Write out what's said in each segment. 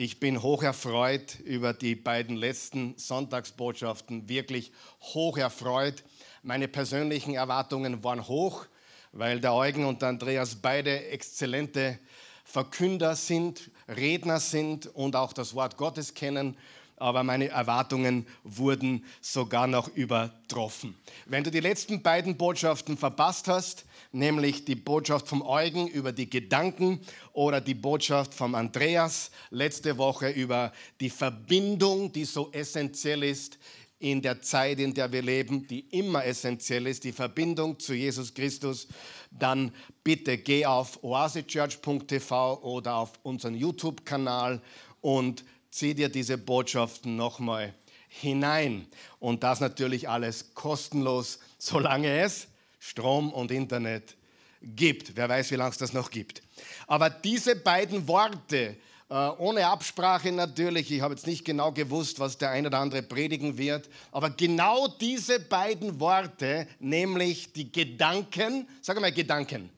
Ich bin hoch erfreut über die beiden letzten Sonntagsbotschaften, wirklich hoch erfreut. Meine persönlichen Erwartungen waren hoch, weil der Eugen und der Andreas beide exzellente Verkünder sind, Redner sind und auch das Wort Gottes kennen aber meine Erwartungen wurden sogar noch übertroffen. Wenn du die letzten beiden Botschaften verpasst hast, nämlich die Botschaft vom Eugen über die Gedanken oder die Botschaft vom Andreas letzte Woche über die Verbindung, die so essentiell ist in der Zeit, in der wir leben, die immer essentiell ist, die Verbindung zu Jesus Christus, dann bitte geh auf oasechurch.tv oder auf unseren YouTube-Kanal und zieh dir diese Botschaften nochmal hinein. Und das natürlich alles kostenlos, solange es Strom und Internet gibt. Wer weiß, wie lange es das noch gibt. Aber diese beiden Worte, äh, ohne Absprache natürlich, ich habe jetzt nicht genau gewusst, was der eine oder andere predigen wird, aber genau diese beiden Worte, nämlich die Gedanken, sag mal Gedanken,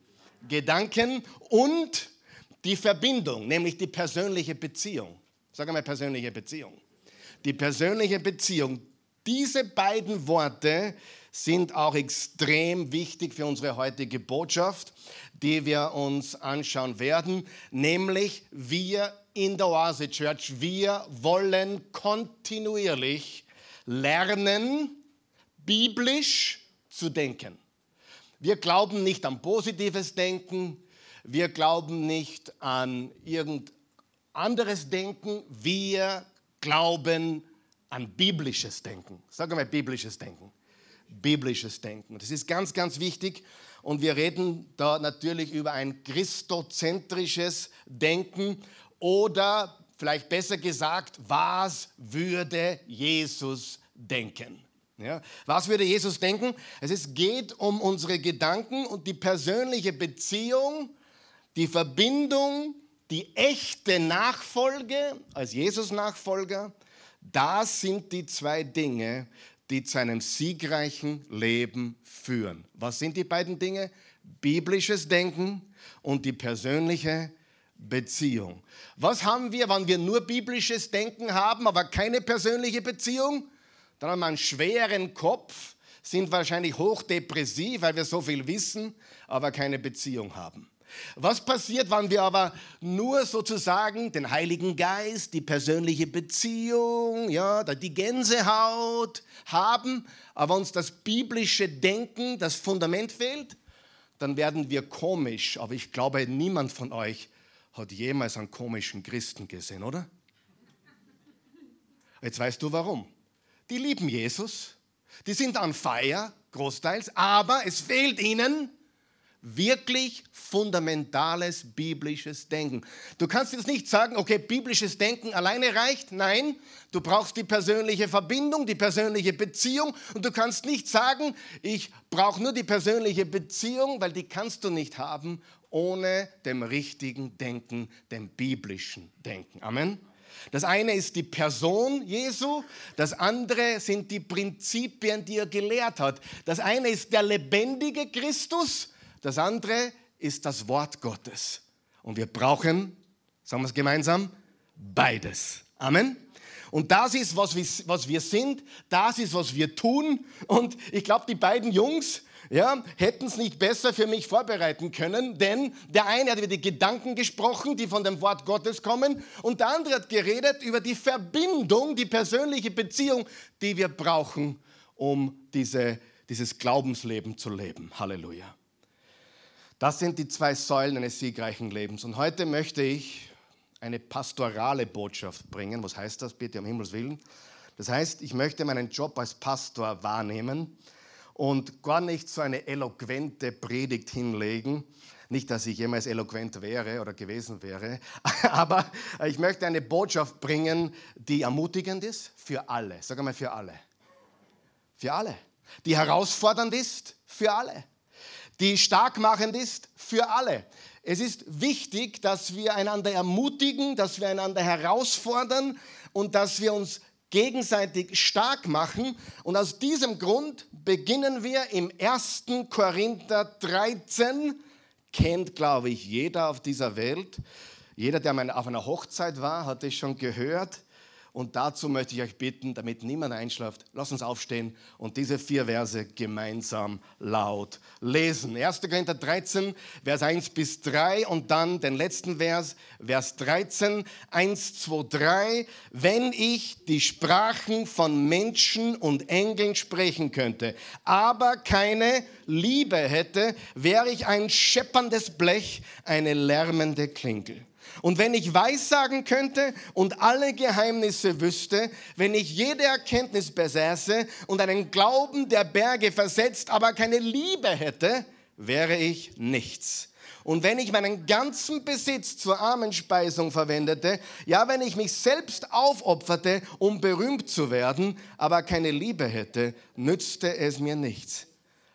Gedanken und die Verbindung, nämlich die persönliche Beziehung. Sag einmal persönliche Beziehung. Die persönliche Beziehung. Diese beiden Worte sind auch extrem wichtig für unsere heutige Botschaft, die wir uns anschauen werden, nämlich wir in der Oase Church, wir wollen kontinuierlich lernen, biblisch zu denken. Wir glauben nicht an positives Denken, wir glauben nicht an irgendein anderes Denken, wir glauben an biblisches Denken. Sag mal biblisches Denken. Biblisches Denken. Das ist ganz, ganz wichtig. Und wir reden da natürlich über ein christozentrisches Denken oder vielleicht besser gesagt, was würde Jesus denken? Ja, was würde Jesus denken? Es geht um unsere Gedanken und die persönliche Beziehung, die Verbindung die echte Nachfolge als Jesus-Nachfolger, das sind die zwei Dinge, die zu einem siegreichen Leben führen. Was sind die beiden Dinge? Biblisches Denken und die persönliche Beziehung. Was haben wir, wenn wir nur biblisches Denken haben, aber keine persönliche Beziehung? Dann haben wir einen schweren Kopf, sind wahrscheinlich hochdepressiv, weil wir so viel wissen, aber keine Beziehung haben. Was passiert, wenn wir aber nur sozusagen den Heiligen Geist, die persönliche Beziehung, ja, die Gänsehaut haben, aber uns das biblische Denken, das Fundament fehlt? Dann werden wir komisch. Aber ich glaube, niemand von euch hat jemals einen komischen Christen gesehen, oder? Jetzt weißt du warum. Die lieben Jesus, die sind an Feier, großteils, aber es fehlt ihnen wirklich fundamentales biblisches Denken. Du kannst jetzt nicht sagen, okay, biblisches Denken alleine reicht. Nein, du brauchst die persönliche Verbindung, die persönliche Beziehung. Und du kannst nicht sagen, ich brauche nur die persönliche Beziehung, weil die kannst du nicht haben ohne dem richtigen Denken, dem biblischen Denken. Amen. Das eine ist die Person Jesu, das andere sind die Prinzipien, die er gelehrt hat. Das eine ist der lebendige Christus das andere ist das Wort Gottes. Und wir brauchen, sagen wir es gemeinsam, beides. Amen. Und das ist, was wir, sind, das ist, was wir tun. Und ich glaube, die beiden Jungs, ja, hätten es nicht besser für mich vorbereiten können, denn der eine hat über die Gedanken gesprochen, die von dem Wort Gottes kommen, und der andere hat geredet über die Verbindung, die persönliche Beziehung, die wir brauchen, um diese, dieses Glaubensleben zu leben. Halleluja. Das sind die zwei Säulen eines siegreichen Lebens. Und heute möchte ich eine pastorale Botschaft bringen. Was heißt das bitte um Himmels Willen? Das heißt, ich möchte meinen Job als Pastor wahrnehmen und gar nicht so eine eloquente Predigt hinlegen. Nicht, dass ich jemals eloquent wäre oder gewesen wäre, aber ich möchte eine Botschaft bringen, die ermutigend ist für alle. Sag einmal für alle. Für alle. Die herausfordernd ist für alle die starkmachend ist für alle. Es ist wichtig, dass wir einander ermutigen, dass wir einander herausfordern und dass wir uns gegenseitig stark machen. Und aus diesem Grund beginnen wir im 1. Korinther 13, kennt, glaube ich, jeder auf dieser Welt. Jeder, der auf einer Hochzeit war, hat es schon gehört. Und dazu möchte ich euch bitten, damit niemand einschläft, lasst uns aufstehen und diese vier Verse gemeinsam laut lesen. 1. Korinther 13, Vers 1 bis 3 und dann den letzten Vers, Vers 13, 1, 2, 3. Wenn ich die Sprachen von Menschen und Engeln sprechen könnte, aber keine Liebe hätte, wäre ich ein schepperndes Blech, eine lärmende Klingel. Und wenn ich Weissagen könnte und alle Geheimnisse wüsste, wenn ich jede Erkenntnis besäße und einen Glauben der Berge versetzt, aber keine Liebe hätte, wäre ich nichts. Und wenn ich meinen ganzen Besitz zur Armenspeisung verwendete, ja, wenn ich mich selbst aufopferte, um berühmt zu werden, aber keine Liebe hätte, nützte es mir nichts.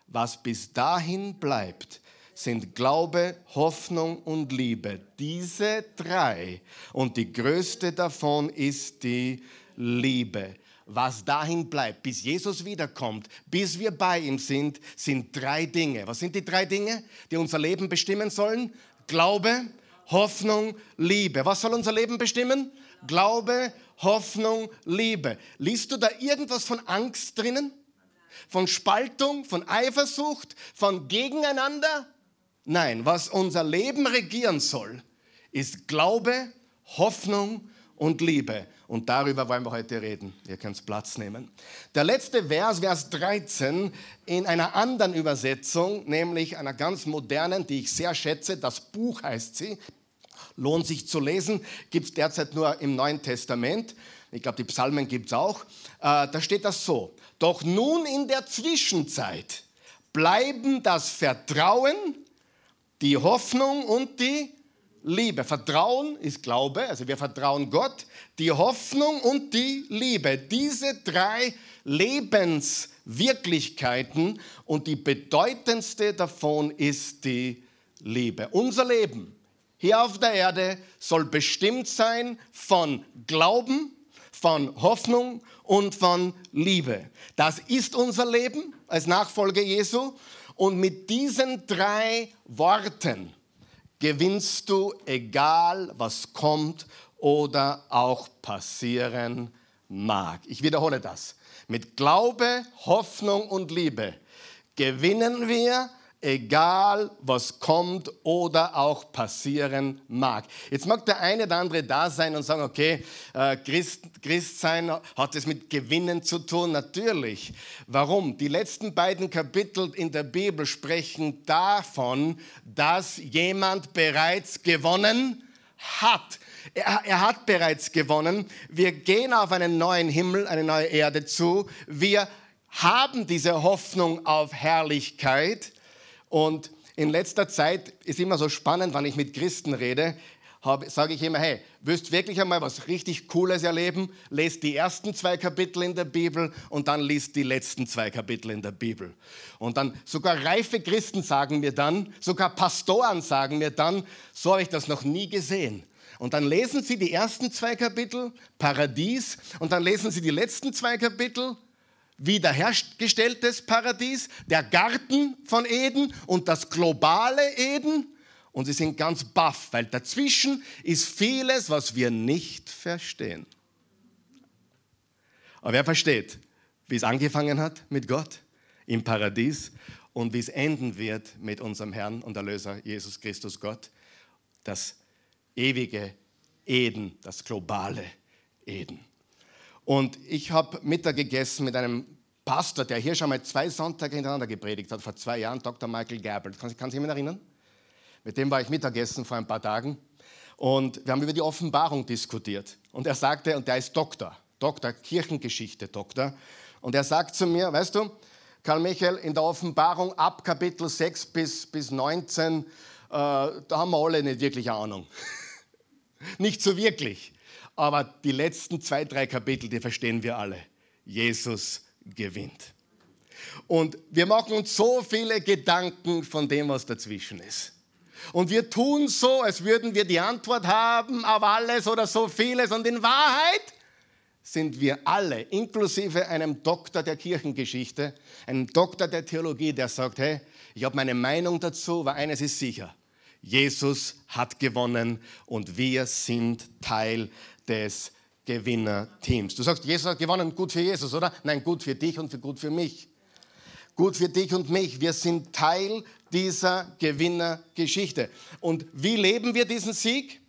Was bis dahin bleibt, sind Glaube, Hoffnung und Liebe. Diese drei. Und die größte davon ist die Liebe. Was dahin bleibt, bis Jesus wiederkommt, bis wir bei ihm sind, sind drei Dinge. Was sind die drei Dinge, die unser Leben bestimmen sollen? Glaube, Hoffnung, Liebe. Was soll unser Leben bestimmen? Glaube, Hoffnung, Liebe. Liest du da irgendwas von Angst drinnen? Von Spaltung, von Eifersucht, von Gegeneinander? Nein, was unser Leben regieren soll, ist Glaube, Hoffnung und Liebe. Und darüber wollen wir heute reden. Ihr könnt Platz nehmen. Der letzte Vers, Vers 13, in einer anderen Übersetzung, nämlich einer ganz modernen, die ich sehr schätze, das Buch heißt sie, lohnt sich zu lesen, gibt es derzeit nur im Neuen Testament. Ich glaube, die Psalmen gibt es auch. Äh, da steht das so. Doch nun in der Zwischenzeit bleiben das Vertrauen, die Hoffnung und die Liebe. Vertrauen ist Glaube, also wir vertrauen Gott. Die Hoffnung und die Liebe. Diese drei Lebenswirklichkeiten und die bedeutendste davon ist die Liebe. Unser Leben hier auf der Erde soll bestimmt sein von Glauben, von Hoffnung und von Liebe. Das ist unser Leben als Nachfolger Jesu und mit diesen drei Worten gewinnst du, egal was kommt oder auch passieren mag. Ich wiederhole das. Mit Glaube, Hoffnung und Liebe gewinnen wir, egal was kommt oder auch passieren mag. Jetzt mag der eine oder andere da sein und sagen, okay, äh, Christ, Christ sein hat es mit Gewinnen zu tun. Natürlich. Warum? Die letzten beiden Kapitel in der Bibel sprechen davon, dass jemand bereits gewonnen hat. Er, er, hat bereits gewonnen. Wir gehen auf einen neuen Himmel, eine neue Erde zu. Wir haben diese Hoffnung auf Herrlichkeit. Und in letzter Zeit ist immer so spannend, wenn ich mit Christen rede, sage ich immer, hey, willst wirklich einmal was richtig Cooles erleben? Lest die ersten zwei Kapitel in der Bibel und dann liest die letzten zwei Kapitel in der Bibel. Und dann sogar reife Christen sagen mir dann, sogar Pastoren sagen mir dann, so habe ich das noch nie gesehen. Und dann lesen sie die ersten zwei Kapitel, Paradies, und dann lesen sie die letzten zwei Kapitel, wiederhergestelltes Paradies, der Garten von Eden und das globale Eden. Und sie sind ganz baff, weil dazwischen ist vieles, was wir nicht verstehen. Aber wer versteht, wie es angefangen hat mit Gott im Paradies und wie es enden wird mit unserem Herrn und Erlöser Jesus Christus Gott? Das ewige Eden, das globale Eden. Und ich habe Mittag gegessen mit einem Pastor, der hier schon mal zwei Sonntage hintereinander gepredigt hat, vor zwei Jahren, Dr. Michael Gabbard. Kann, kann sich jemand erinnern? Mit dem war ich Mittagessen vor ein paar Tagen. Und wir haben über die Offenbarung diskutiert. Und er sagte, und der ist Doktor, Doktor, Kirchengeschichte, Doktor. Und er sagt zu mir, weißt du, Karl Michael, in der Offenbarung ab Kapitel 6 bis, bis 19, äh, da haben wir alle nicht wirklich Ahnung. nicht so wirklich. Aber die letzten zwei, drei Kapitel, die verstehen wir alle. Jesus gewinnt. Und wir machen uns so viele Gedanken von dem, was dazwischen ist. Und wir tun so, als würden wir die Antwort haben auf alles oder so vieles. Und in Wahrheit sind wir alle, inklusive einem Doktor der Kirchengeschichte, einem Doktor der Theologie, der sagt, hey, ich habe meine Meinung dazu, aber eines ist sicher. Jesus hat gewonnen und wir sind Teil des Gewinnerteams. Du sagst, Jesus hat gewonnen, gut für Jesus, oder? Nein, gut für dich und für gut für mich. Gut für dich und mich. Wir sind Teil dieser Gewinnergeschichte. Und wie leben wir diesen Sieg?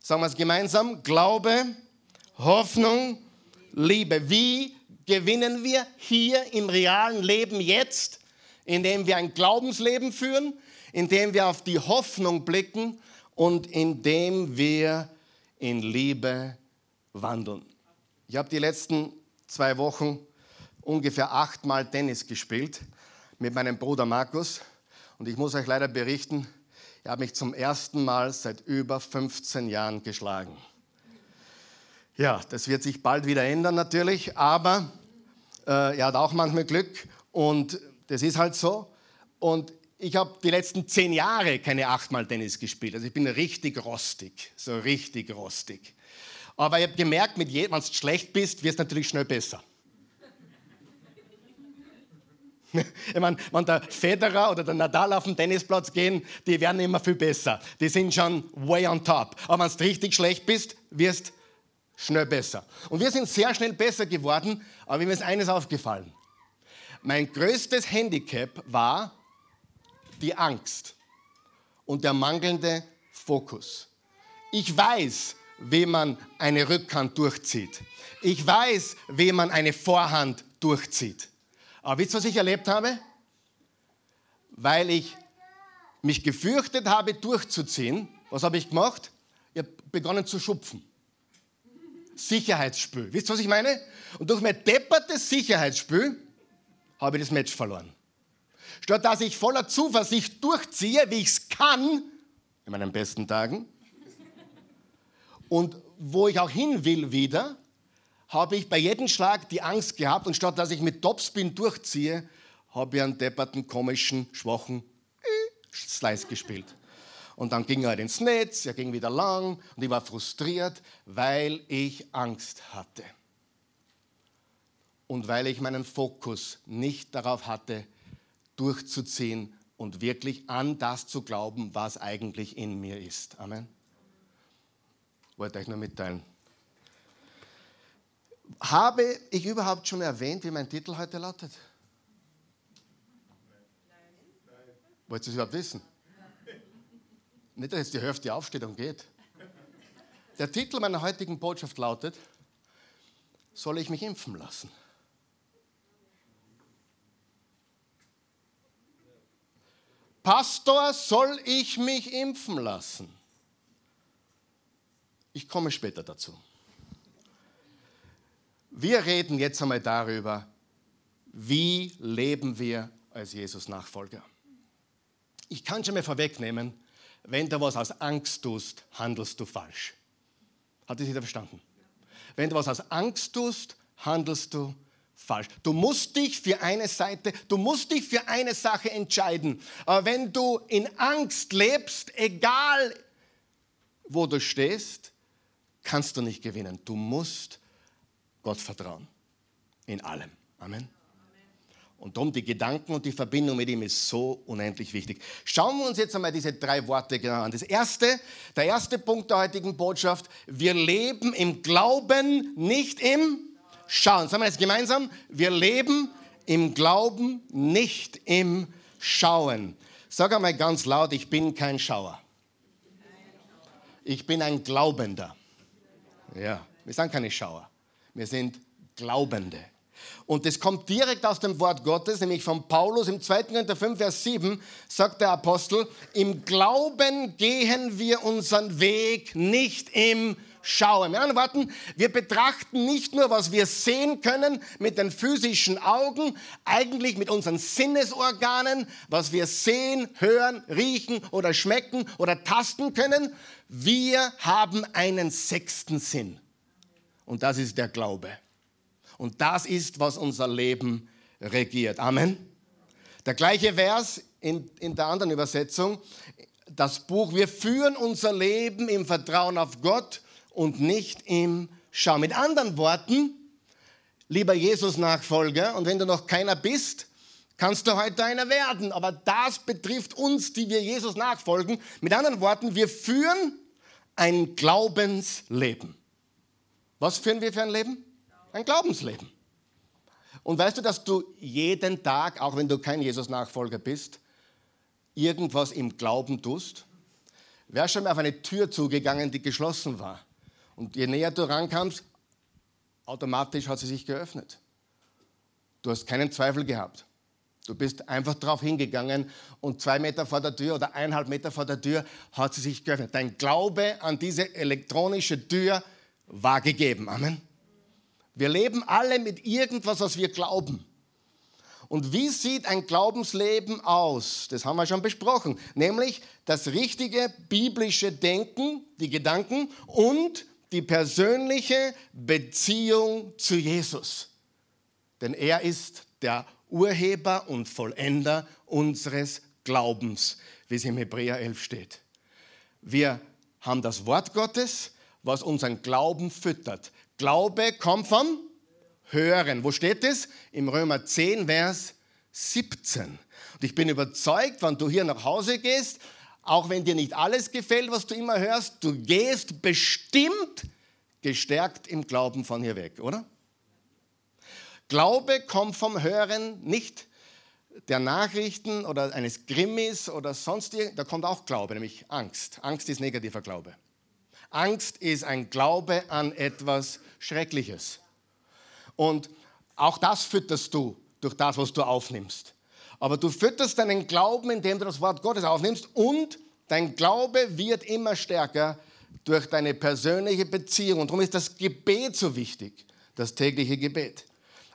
Sagen wir es gemeinsam. Glaube, Hoffnung, Liebe. Wie gewinnen wir hier im realen Leben jetzt? Indem wir ein Glaubensleben führen, indem wir auf die Hoffnung blicken und indem wir in Liebe wandeln. Ich habe die letzten zwei Wochen ungefähr achtmal Tennis gespielt mit meinem Bruder Markus. Und ich muss euch leider berichten, er hat mich zum ersten Mal seit über 15 Jahren geschlagen. Ja, das wird sich bald wieder ändern natürlich, aber äh, er hat auch manchmal Glück und das ist halt so. Und ich habe die letzten zehn Jahre keine achtmal Tennis gespielt. Also ich bin richtig rostig, so richtig rostig. Aber ich habe gemerkt, wenn du schlecht bist, wirst du natürlich schnell besser. Ich meine, wenn der Federer oder der Nadal auf den Tennisplatz gehen, die werden immer viel besser. Die sind schon way on top. Aber wenn du richtig schlecht bist, wirst du schnell besser. Und wir sind sehr schnell besser geworden, aber mir ist eines aufgefallen. Mein größtes Handicap war die Angst und der mangelnde Fokus. Ich weiß, wie man eine Rückhand durchzieht. Ich weiß, wie man eine Vorhand durchzieht. Aber wisst ihr, was ich erlebt habe? Weil ich mich gefürchtet habe, durchzuziehen, was habe ich gemacht? Ich habe begonnen zu schupfen. Sicherheitsspiel. Wisst ihr, was ich meine? Und durch mein deppertes Sicherheitsspiel habe ich das Match verloren. Statt dass ich voller Zuversicht durchziehe, wie ich es kann, in meinen besten Tagen, und wo ich auch hin will wieder, habe ich bei jedem Schlag die Angst gehabt und statt dass ich mit Topspin durchziehe, habe ich einen depperten, komischen, schwachen äh, Slice gespielt. Und dann ging er ins Netz, er ging wieder lang und ich war frustriert, weil ich Angst hatte. Und weil ich meinen Fokus nicht darauf hatte, durchzuziehen und wirklich an das zu glauben, was eigentlich in mir ist. Amen. Wollte euch nur mitteilen. Habe ich überhaupt schon erwähnt, wie mein Titel heute lautet? Wollt ihr es überhaupt wissen? Nicht, dass jetzt die Hälfte aufsteht und geht. Der Titel meiner heutigen Botschaft lautet, soll ich mich impfen lassen? Pastor, soll ich mich impfen lassen? Ich komme später dazu. Wir reden jetzt einmal darüber, wie leben wir als Jesus-Nachfolger. Ich kann schon mal vorwegnehmen, wenn du was aus Angst tust, handelst du falsch. Hat das jeder verstanden? Wenn du was aus Angst tust, handelst du falsch. Du musst dich für eine Seite, du musst dich für eine Sache entscheiden. Aber wenn du in Angst lebst, egal wo du stehst, kannst du nicht gewinnen. Du musst Gott vertrauen. In allem. Amen. Und darum die Gedanken und die Verbindung mit ihm ist so unendlich wichtig. Schauen wir uns jetzt einmal diese drei Worte genau an. Das erste, der erste Punkt der heutigen Botschaft, wir leben im Glauben, nicht im Schauen. Sagen wir jetzt gemeinsam, wir leben im Glauben, nicht im Schauen. Sag einmal ganz laut, ich bin kein Schauer. Ich bin ein Glaubender. Ja, wir sind keine Schauer. Wir sind Glaubende. Und das kommt direkt aus dem Wort Gottes, nämlich von Paulus im 2. Korinther 5, Vers 7, sagt der Apostel, im Glauben gehen wir unseren Weg, nicht im Schauen. Mit anderen Worten, wir betrachten nicht nur, was wir sehen können mit den physischen Augen, eigentlich mit unseren Sinnesorganen, was wir sehen, hören, riechen oder schmecken oder tasten können. Wir haben einen sechsten Sinn. Und das ist der Glaube. Und das ist, was unser Leben regiert. Amen. Der gleiche Vers in, in der anderen Übersetzung, das Buch, wir führen unser Leben im Vertrauen auf Gott und nicht im Schauen. Mit anderen Worten, lieber Jesus-Nachfolger, und wenn du noch keiner bist, kannst du heute einer werden. Aber das betrifft uns, die wir Jesus nachfolgen. Mit anderen Worten, wir führen ein Glaubensleben. Was führen wir für ein Leben? Ein Glaubensleben. Und weißt du, dass du jeden Tag, auch wenn du kein Jesus-Nachfolger bist, irgendwas im Glauben tust? Wer schon mal auf eine Tür zugegangen, die geschlossen war? Und je näher du rankamst, automatisch hat sie sich geöffnet. Du hast keinen Zweifel gehabt. Du bist einfach drauf hingegangen und zwei Meter vor der Tür oder eineinhalb Meter vor der Tür hat sie sich geöffnet. Dein Glaube an diese elektronische Tür war gegeben. Amen. Wir leben alle mit irgendwas, was wir glauben. Und wie sieht ein Glaubensleben aus? Das haben wir schon besprochen. Nämlich das richtige biblische Denken, die Gedanken und die persönliche Beziehung zu Jesus. Denn er ist der Urheber und Vollender unseres Glaubens, wie es im Hebräer 11 steht. Wir haben das Wort Gottes, was unseren Glauben füttert. Glaube kommt vom Hören. Wo steht es? Im Römer 10, Vers 17. Und ich bin überzeugt, wenn du hier nach Hause gehst, auch wenn dir nicht alles gefällt, was du immer hörst, du gehst bestimmt gestärkt im Glauben von hier weg, oder? Glaube kommt vom Hören nicht der Nachrichten oder eines Grimmis oder sonst da kommt auch Glaube, nämlich Angst. Angst ist negativer Glaube. Angst ist ein Glaube an etwas Schreckliches. Und auch das fütterst du durch das, was du aufnimmst. Aber du fütterst deinen Glauben, indem du das Wort Gottes aufnimmst und dein Glaube wird immer stärker durch deine persönliche Beziehung. Und darum ist das Gebet so wichtig, das tägliche Gebet.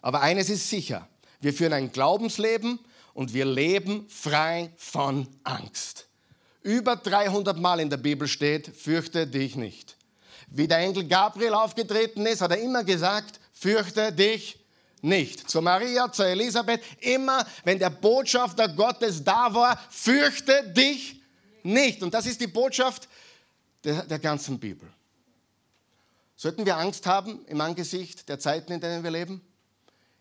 Aber eines ist sicher, wir führen ein Glaubensleben und wir leben frei von Angst. Über 300 Mal in der Bibel steht, fürchte dich nicht. Wie der Engel Gabriel aufgetreten ist, hat er immer gesagt, fürchte dich nicht. Zu Maria, zu Elisabeth, immer wenn der Botschafter Gottes da war, fürchte dich nicht. Und das ist die Botschaft der, der ganzen Bibel. Sollten wir Angst haben im Angesicht der Zeiten, in denen wir leben?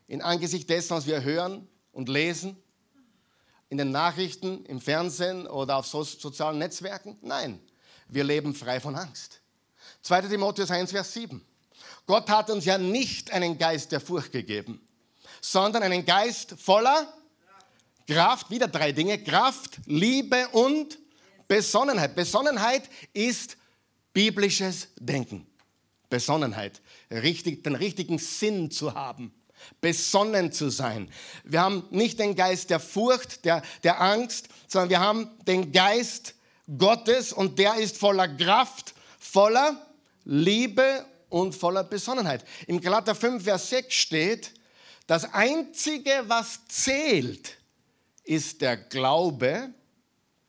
in Angesicht dessen, was wir hören und lesen, in den Nachrichten, im Fernsehen oder auf so sozialen Netzwerken? Nein, wir leben frei von Angst. 2. Timotheus 1, Vers 7. Gott hat uns ja nicht einen Geist der Furcht gegeben, sondern einen Geist voller Kraft, wieder drei Dinge, Kraft, Liebe und Besonnenheit. Besonnenheit ist biblisches Denken. Besonnenheit, richtig, den richtigen Sinn zu haben besonnen zu sein. Wir haben nicht den Geist der Furcht, der, der Angst, sondern wir haben den Geist Gottes und der ist voller Kraft, voller Liebe und voller Besonnenheit. Im Galater 5, Vers 6 steht, das Einzige, was zählt, ist der Glaube,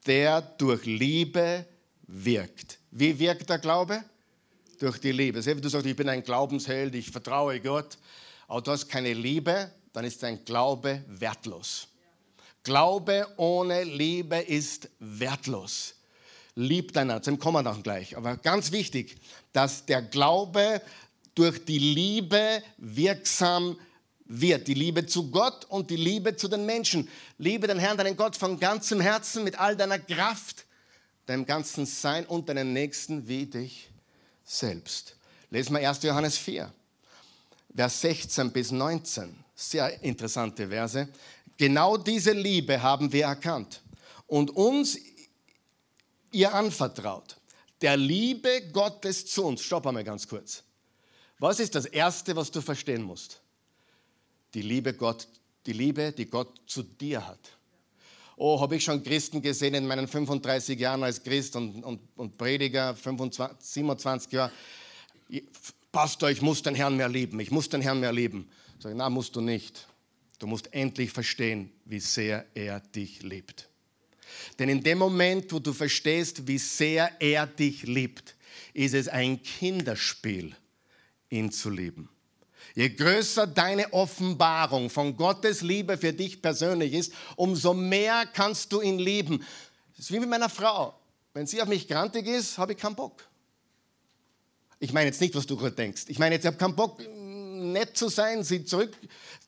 der durch Liebe wirkt. Wie wirkt der Glaube? Durch die Liebe. Du sagst, ich bin ein Glaubensheld, ich vertraue Gott aber du hast keine Liebe, dann ist dein Glaube wertlos. Glaube ohne Liebe ist wertlos. Lieb deiner, zum kommen wir noch gleich. Aber ganz wichtig, dass der Glaube durch die Liebe wirksam wird. Die Liebe zu Gott und die Liebe zu den Menschen. Liebe den Herrn, deinen Gott von ganzem Herzen, mit all deiner Kraft, deinem ganzen Sein und deinen Nächsten wie dich selbst. Lesen wir 1. Johannes 4. Vers 16 bis 19. Sehr interessante Verse. Genau diese Liebe haben wir erkannt und uns ihr anvertraut. Der Liebe Gottes zu uns. Stopp einmal ganz kurz. Was ist das Erste, was du verstehen musst? Die Liebe Gott, die Liebe, die Gott zu dir hat. Oh, habe ich schon Christen gesehen in meinen 35 Jahren als Christ und, und, und Prediger, 25, 27 Jahre. Pastor, ich muss den Herrn mehr lieben, ich muss den Herrn mehr lieben. Sag ich, na, musst du nicht. Du musst endlich verstehen, wie sehr er dich liebt. Denn in dem Moment, wo du verstehst, wie sehr er dich liebt, ist es ein Kinderspiel, ihn zu lieben. Je größer deine Offenbarung von Gottes Liebe für dich persönlich ist, umso mehr kannst du ihn lieben. Das ist wie mit meiner Frau. Wenn sie auf mich grantig ist, habe ich keinen Bock. Ich meine jetzt nicht, was du gerade denkst. Ich meine jetzt, ich habe keinen Bock, nett zu sein, sie zurück.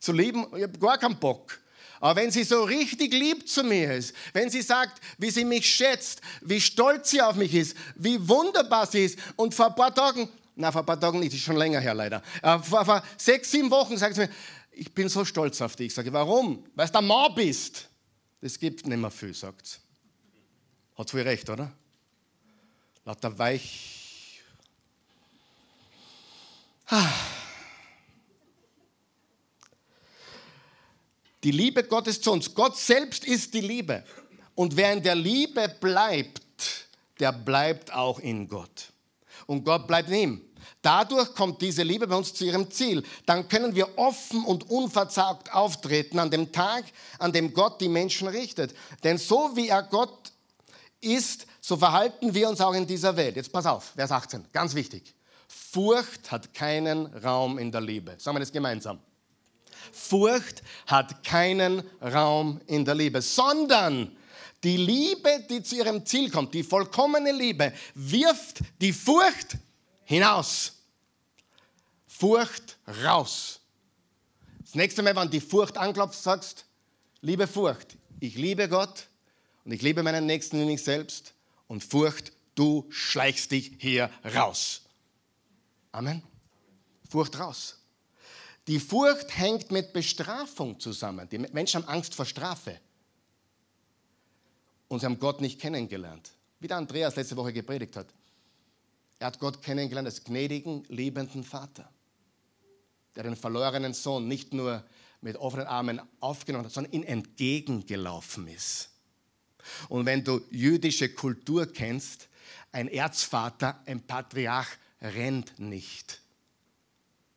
Ich habe gar keinen Bock. Aber wenn sie so richtig lieb zu mir ist, wenn sie sagt, wie sie mich schätzt, wie stolz sie auf mich ist, wie wunderbar sie ist und vor ein paar Tagen, na vor ein paar Tagen nicht, ist schon länger her leider, äh, vor, vor sechs, sieben Wochen sagt sie mir, ich bin so stolz auf dich. Ich sage, warum? Weil du der Mann bist. Das gibt nicht mehr viel, sagt sie. Hat wohl recht, oder? Lauter weich. Ah. Die Liebe Gottes zu uns. Gott selbst ist die Liebe. Und wer in der Liebe bleibt, der bleibt auch in Gott. Und Gott bleibt in ihm. Dadurch kommt diese Liebe bei uns zu ihrem Ziel. Dann können wir offen und unverzagt auftreten an dem Tag, an dem Gott die Menschen richtet. Denn so wie er Gott ist, so verhalten wir uns auch in dieser Welt. Jetzt pass auf, Vers 18, ganz wichtig. Furcht hat keinen Raum in der Liebe. Sagen wir das gemeinsam. Furcht hat keinen Raum in der Liebe, sondern die Liebe, die zu ihrem Ziel kommt, die vollkommene Liebe, wirft die Furcht hinaus. Furcht raus. Das nächste Mal, wenn die Furcht anklopft, sagst, liebe Furcht, ich liebe Gott und ich liebe meinen Nächsten wie mich selbst und Furcht, du schleichst dich hier raus. Amen. Furcht raus. Die Furcht hängt mit Bestrafung zusammen. Die Menschen haben Angst vor Strafe. Und sie haben Gott nicht kennengelernt. Wie der Andreas letzte Woche gepredigt hat. Er hat Gott kennengelernt als gnädigen, liebenden Vater, der den verlorenen Sohn nicht nur mit offenen Armen aufgenommen hat, sondern ihm entgegengelaufen ist. Und wenn du jüdische Kultur kennst, ein Erzvater, ein Patriarch rennt nicht.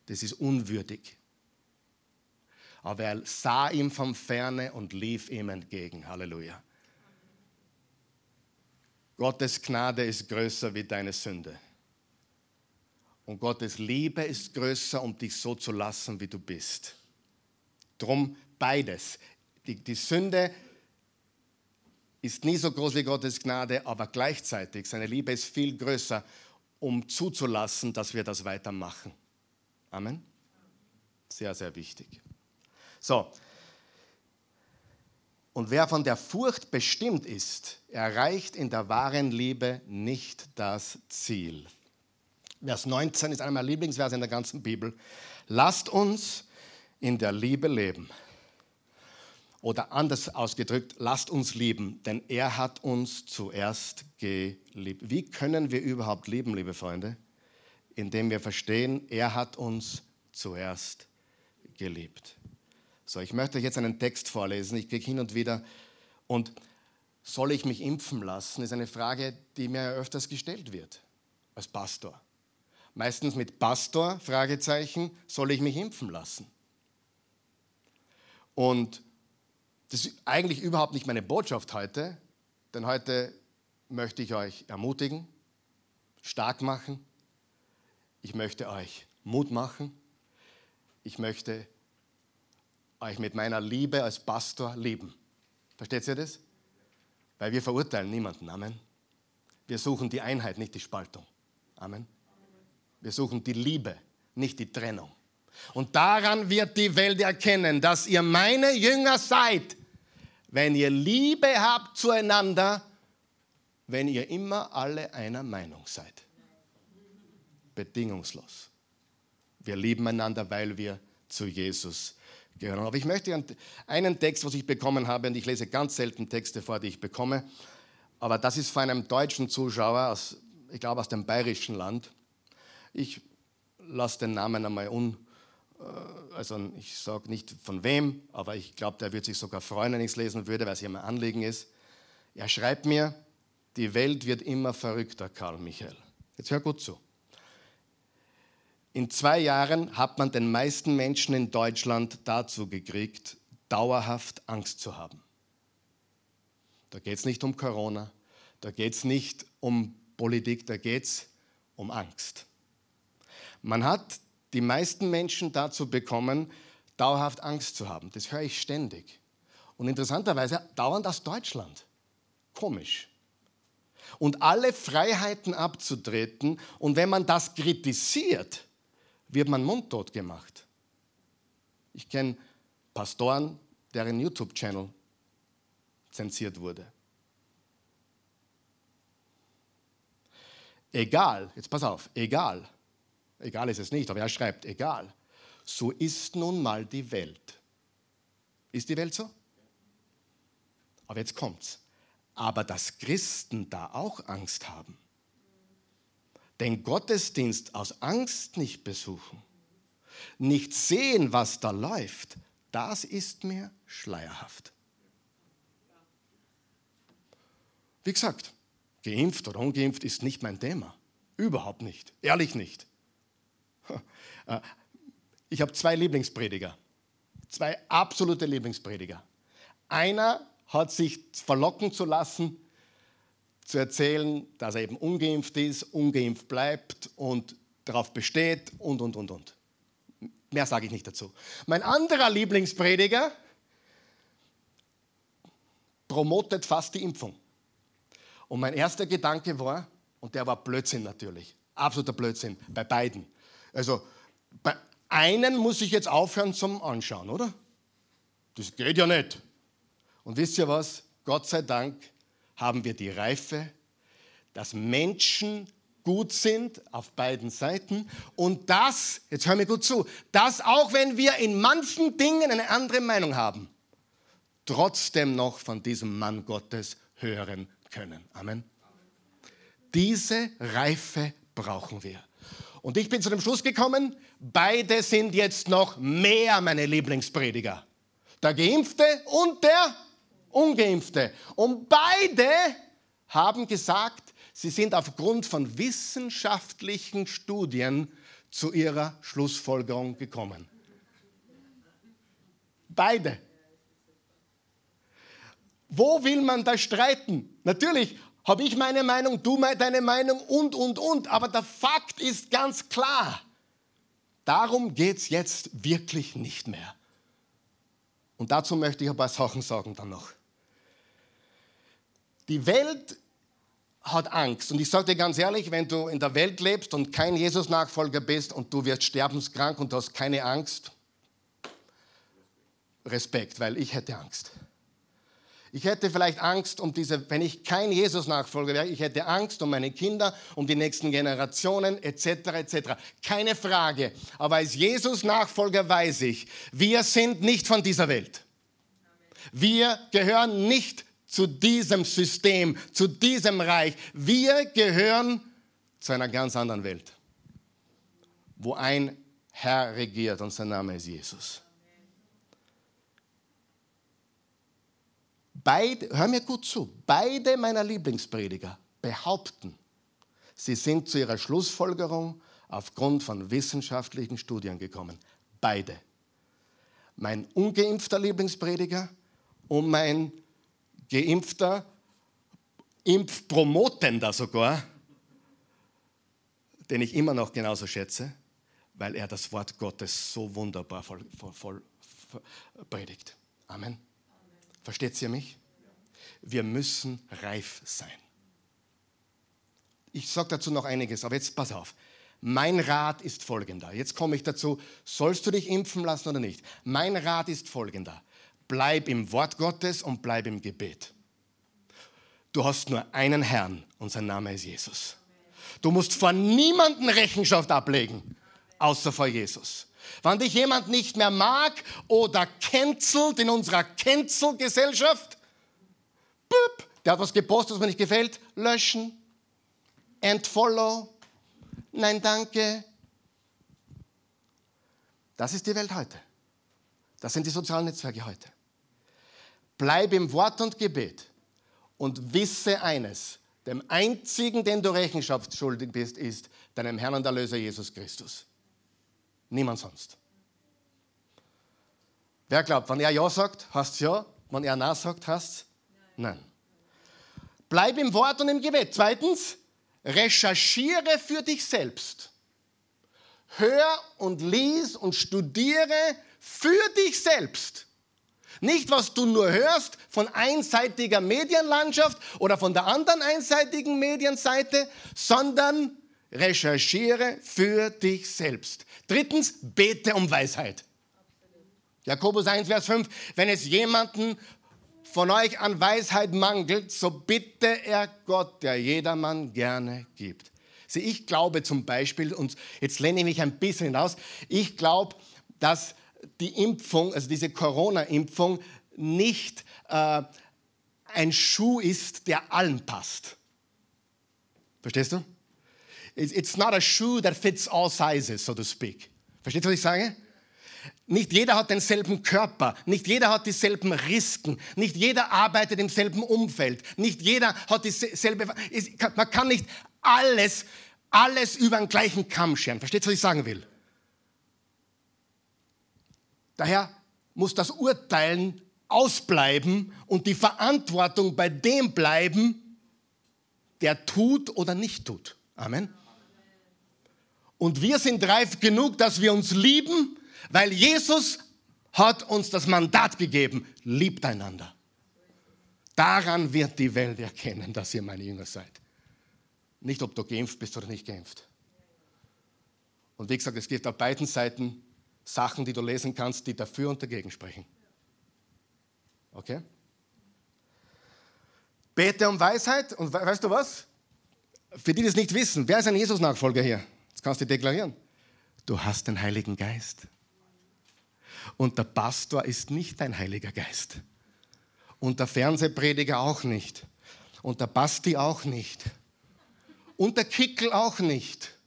Das ist unwürdig aber er sah ihm von ferne und lief ihm entgegen. Halleluja. Gottes Gnade ist größer wie deine Sünde. Und Gottes Liebe ist größer, um dich so zu lassen, wie du bist. Drum beides. Die, die Sünde ist nie so groß wie Gottes Gnade, aber gleichzeitig seine Liebe ist viel größer, um zuzulassen, dass wir das weitermachen. Amen. Sehr, sehr wichtig. So. Und wer von der Furcht bestimmt ist, erreicht in der wahren Liebe nicht das Ziel. Vers 19 ist einer meiner Lieblingsverse in der ganzen Bibel. Lasst uns in der Liebe leben. Oder anders ausgedrückt, lasst uns lieben, denn er hat uns zuerst geliebt. Wie können wir überhaupt lieben, liebe Freunde? Indem wir verstehen, er hat uns zuerst geliebt. So, ich möchte euch jetzt einen Text vorlesen. Ich kriege hin und wieder. Und soll ich mich impfen lassen, ist eine Frage, die mir öfters gestellt wird als Pastor. Meistens mit Pastor, Fragezeichen, soll ich mich impfen lassen? Und das ist eigentlich überhaupt nicht meine Botschaft heute, denn heute möchte ich euch ermutigen, stark machen. Ich möchte euch Mut machen. Ich möchte euch mit meiner Liebe als Pastor lieben. Versteht ihr das? Weil wir verurteilen niemanden. Amen. Wir suchen die Einheit, nicht die Spaltung. Amen. Wir suchen die Liebe, nicht die Trennung. Und daran wird die Welt erkennen, dass ihr meine Jünger seid, wenn ihr Liebe habt zueinander, wenn ihr immer alle einer Meinung seid. Bedingungslos. Wir lieben einander, weil wir zu Jesus gehören. Aber ich möchte einen Text, was ich bekommen habe, und ich lese ganz selten Texte vor, die ich bekomme, aber das ist von einem deutschen Zuschauer, aus, ich glaube aus dem bayerischen Land. Ich lasse den Namen einmal un, äh, also ich sage nicht von wem, aber ich glaube, der wird sich sogar freuen, wenn ich es lesen würde, weil es ihm ein Anliegen ist. Er schreibt mir, die Welt wird immer verrückter, Karl Michael. Jetzt hör gut zu. In zwei Jahren hat man den meisten Menschen in Deutschland dazu gekriegt, dauerhaft Angst zu haben. Da geht es nicht um Corona, da geht es nicht um Politik, da geht es um Angst. Man hat die meisten Menschen dazu bekommen, dauerhaft Angst zu haben. Das höre ich ständig. Und interessanterweise dauernd aus Deutschland. Komisch. Und alle Freiheiten abzutreten. Und wenn man das kritisiert, wird man mundtot gemacht. Ich kenne Pastoren, deren YouTube-Channel zensiert wurde. Egal, jetzt pass auf, egal, egal ist es nicht, aber er schreibt, egal, so ist nun mal die Welt. Ist die Welt so? Aber jetzt kommt's. Aber dass Christen da auch Angst haben. Den Gottesdienst aus Angst nicht besuchen, nicht sehen, was da läuft, das ist mir schleierhaft. Wie gesagt, geimpft oder ungeimpft ist nicht mein Thema. Überhaupt nicht. Ehrlich nicht. Äh, ich habe zwei Lieblingsprediger. Zwei absolute Lieblingsprediger. Einer hat sich verlocken zu lassen, zu erzählen, dass er eben ungeimpft ist, ungeimpft bleibt und darauf besteht und, und, und, und. Mehr sage ich nicht dazu. Mein anderer Lieblingsprediger promotet fast die Impfung. Und mein erster Gedanke war, und der war Blödsinn natürlich, absoluter Blödsinn bei beiden. Also bei einen muss ich jetzt aufhören zum Anschauen, oder? Das geht ja nicht. Und wisst ihr was? Gott sei Dank haben wir die Reife, dass Menschen gut sind auf beiden Seiten und das, jetzt hör mir gut zu, dass auch wenn wir in manchen Dingen eine andere Meinung haben, trotzdem noch von diesem Mann Gottes hören können. Amen. Diese Reife brauchen wir. Und ich bin zu dem Schluss gekommen, beide sind jetzt noch mehr meine Lieblingsprediger. Der Geimpfte und der Ungeimpfte. Und beide haben gesagt, sie sind aufgrund von wissenschaftlichen Studien zu ihrer Schlussfolgerung gekommen. Beide. Wo will man da streiten? Natürlich habe ich meine Meinung, du deine Meinung und, und, und. Aber der Fakt ist ganz klar. Darum geht es jetzt wirklich nicht mehr. Und dazu möchte ich ein paar Sachen sagen dann noch. Die Welt hat Angst. Und ich sage dir ganz ehrlich, wenn du in der Welt lebst und kein Jesus-Nachfolger bist und du wirst sterbenskrank und du hast keine Angst, Respekt, weil ich hätte Angst. Ich hätte vielleicht Angst um diese, wenn ich kein Jesus-Nachfolger wäre, ich hätte Angst um meine Kinder, um die nächsten Generationen etc. etc. Keine Frage. Aber als Jesus-Nachfolger weiß ich, wir sind nicht von dieser Welt. Wir gehören nicht zu diesem System, zu diesem Reich. Wir gehören zu einer ganz anderen Welt, wo ein Herr regiert und sein Name ist Jesus. Beide, hör mir gut zu, beide meiner Lieblingsprediger behaupten, sie sind zu ihrer Schlussfolgerung aufgrund von wissenschaftlichen Studien gekommen. Beide. Mein ungeimpfter Lieblingsprediger und mein geimpfter, Impfpromotender sogar, den ich immer noch genauso schätze, weil er das Wort Gottes so wunderbar voll, voll, voll predigt. Amen. Versteht ihr mich? Wir müssen reif sein. Ich sage dazu noch einiges, aber jetzt pass auf. Mein Rat ist folgender. Jetzt komme ich dazu, sollst du dich impfen lassen oder nicht? Mein Rat ist folgender. Bleib im Wort Gottes und bleib im Gebet. Du hast nur einen Herrn und sein Name ist Jesus. Du musst vor niemanden Rechenschaft ablegen, außer vor Jesus. Wenn dich jemand nicht mehr mag oder cancelt in unserer Cancel-Gesellschaft, der hat was gepostet, was mir nicht gefällt, löschen, entfollow, nein danke. Das ist die Welt heute. Das sind die sozialen Netzwerke heute. Bleib im Wort und Gebet und wisse eines, dem einzigen, den du Rechenschaft schuldig bist, ist deinem Herrn und Erlöser Jesus Christus. Niemand sonst. Wer glaubt, wenn er Ja sagt, hast ja, wenn er Nein sagt, hast Nein. Nein. Bleib im Wort und im Gebet. Zweitens, recherchiere für dich selbst. Hör und lies und studiere für dich selbst. Nicht, was du nur hörst von einseitiger Medienlandschaft oder von der anderen einseitigen Medienseite, sondern recherchiere für dich selbst. Drittens, bete um Weisheit. Jakobus 1, Vers 5, wenn es jemanden von euch an Weisheit mangelt, so bitte er Gott, der jedermann gerne gibt. Sieh, ich glaube zum Beispiel, und jetzt lehne ich mich ein bisschen hinaus, ich glaube, dass die Impfung, also diese Corona-Impfung, nicht äh, ein Schuh ist, der allen passt. Verstehst du? It's not a shoe that fits all sizes, so to speak. Verstehst du, was ich sage? Nicht jeder hat denselben Körper, nicht jeder hat dieselben Risken, nicht jeder arbeitet im selben Umfeld, nicht jeder hat dieselbe. Man kann nicht alles, alles über den gleichen Kamm scheren. Versteht ihr, was ich sagen will? Daher muss das Urteilen ausbleiben und die Verantwortung bei dem bleiben, der tut oder nicht tut. Amen. Und wir sind reif genug, dass wir uns lieben, weil Jesus hat uns das Mandat gegeben, liebt einander. Daran wird die Welt erkennen, dass ihr meine Jünger seid. Nicht, ob du geimpft bist oder nicht geimpft. Und wie gesagt, es gibt auf beiden Seiten Sachen, die du lesen kannst, die dafür und dagegen sprechen. Okay? Bete um Weisheit und weißt du was? Für die, die es nicht wissen, wer ist ein Jesus-Nachfolger hier? Das kannst du deklarieren. Du hast den Heiligen Geist. Und der Pastor ist nicht ein Heiliger Geist. Und der Fernsehprediger auch nicht. Und der Basti auch nicht. Und der Kickel auch nicht.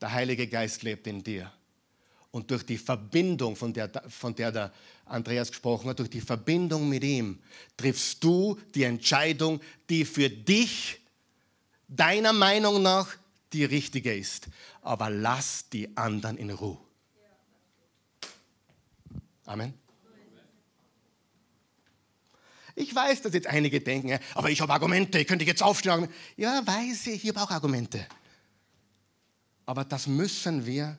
Der Heilige Geist lebt in dir. Und durch die Verbindung, von der, von der der Andreas gesprochen hat, durch die Verbindung mit ihm, triffst du die Entscheidung, die für dich, deiner Meinung nach, die richtige ist. Aber lass die anderen in Ruhe. Amen. Ich weiß, dass jetzt einige denken, aber ich habe Argumente, ich könnte jetzt aufstehen. Ja, weiß ich, ich habe auch Argumente. Aber das müssen wir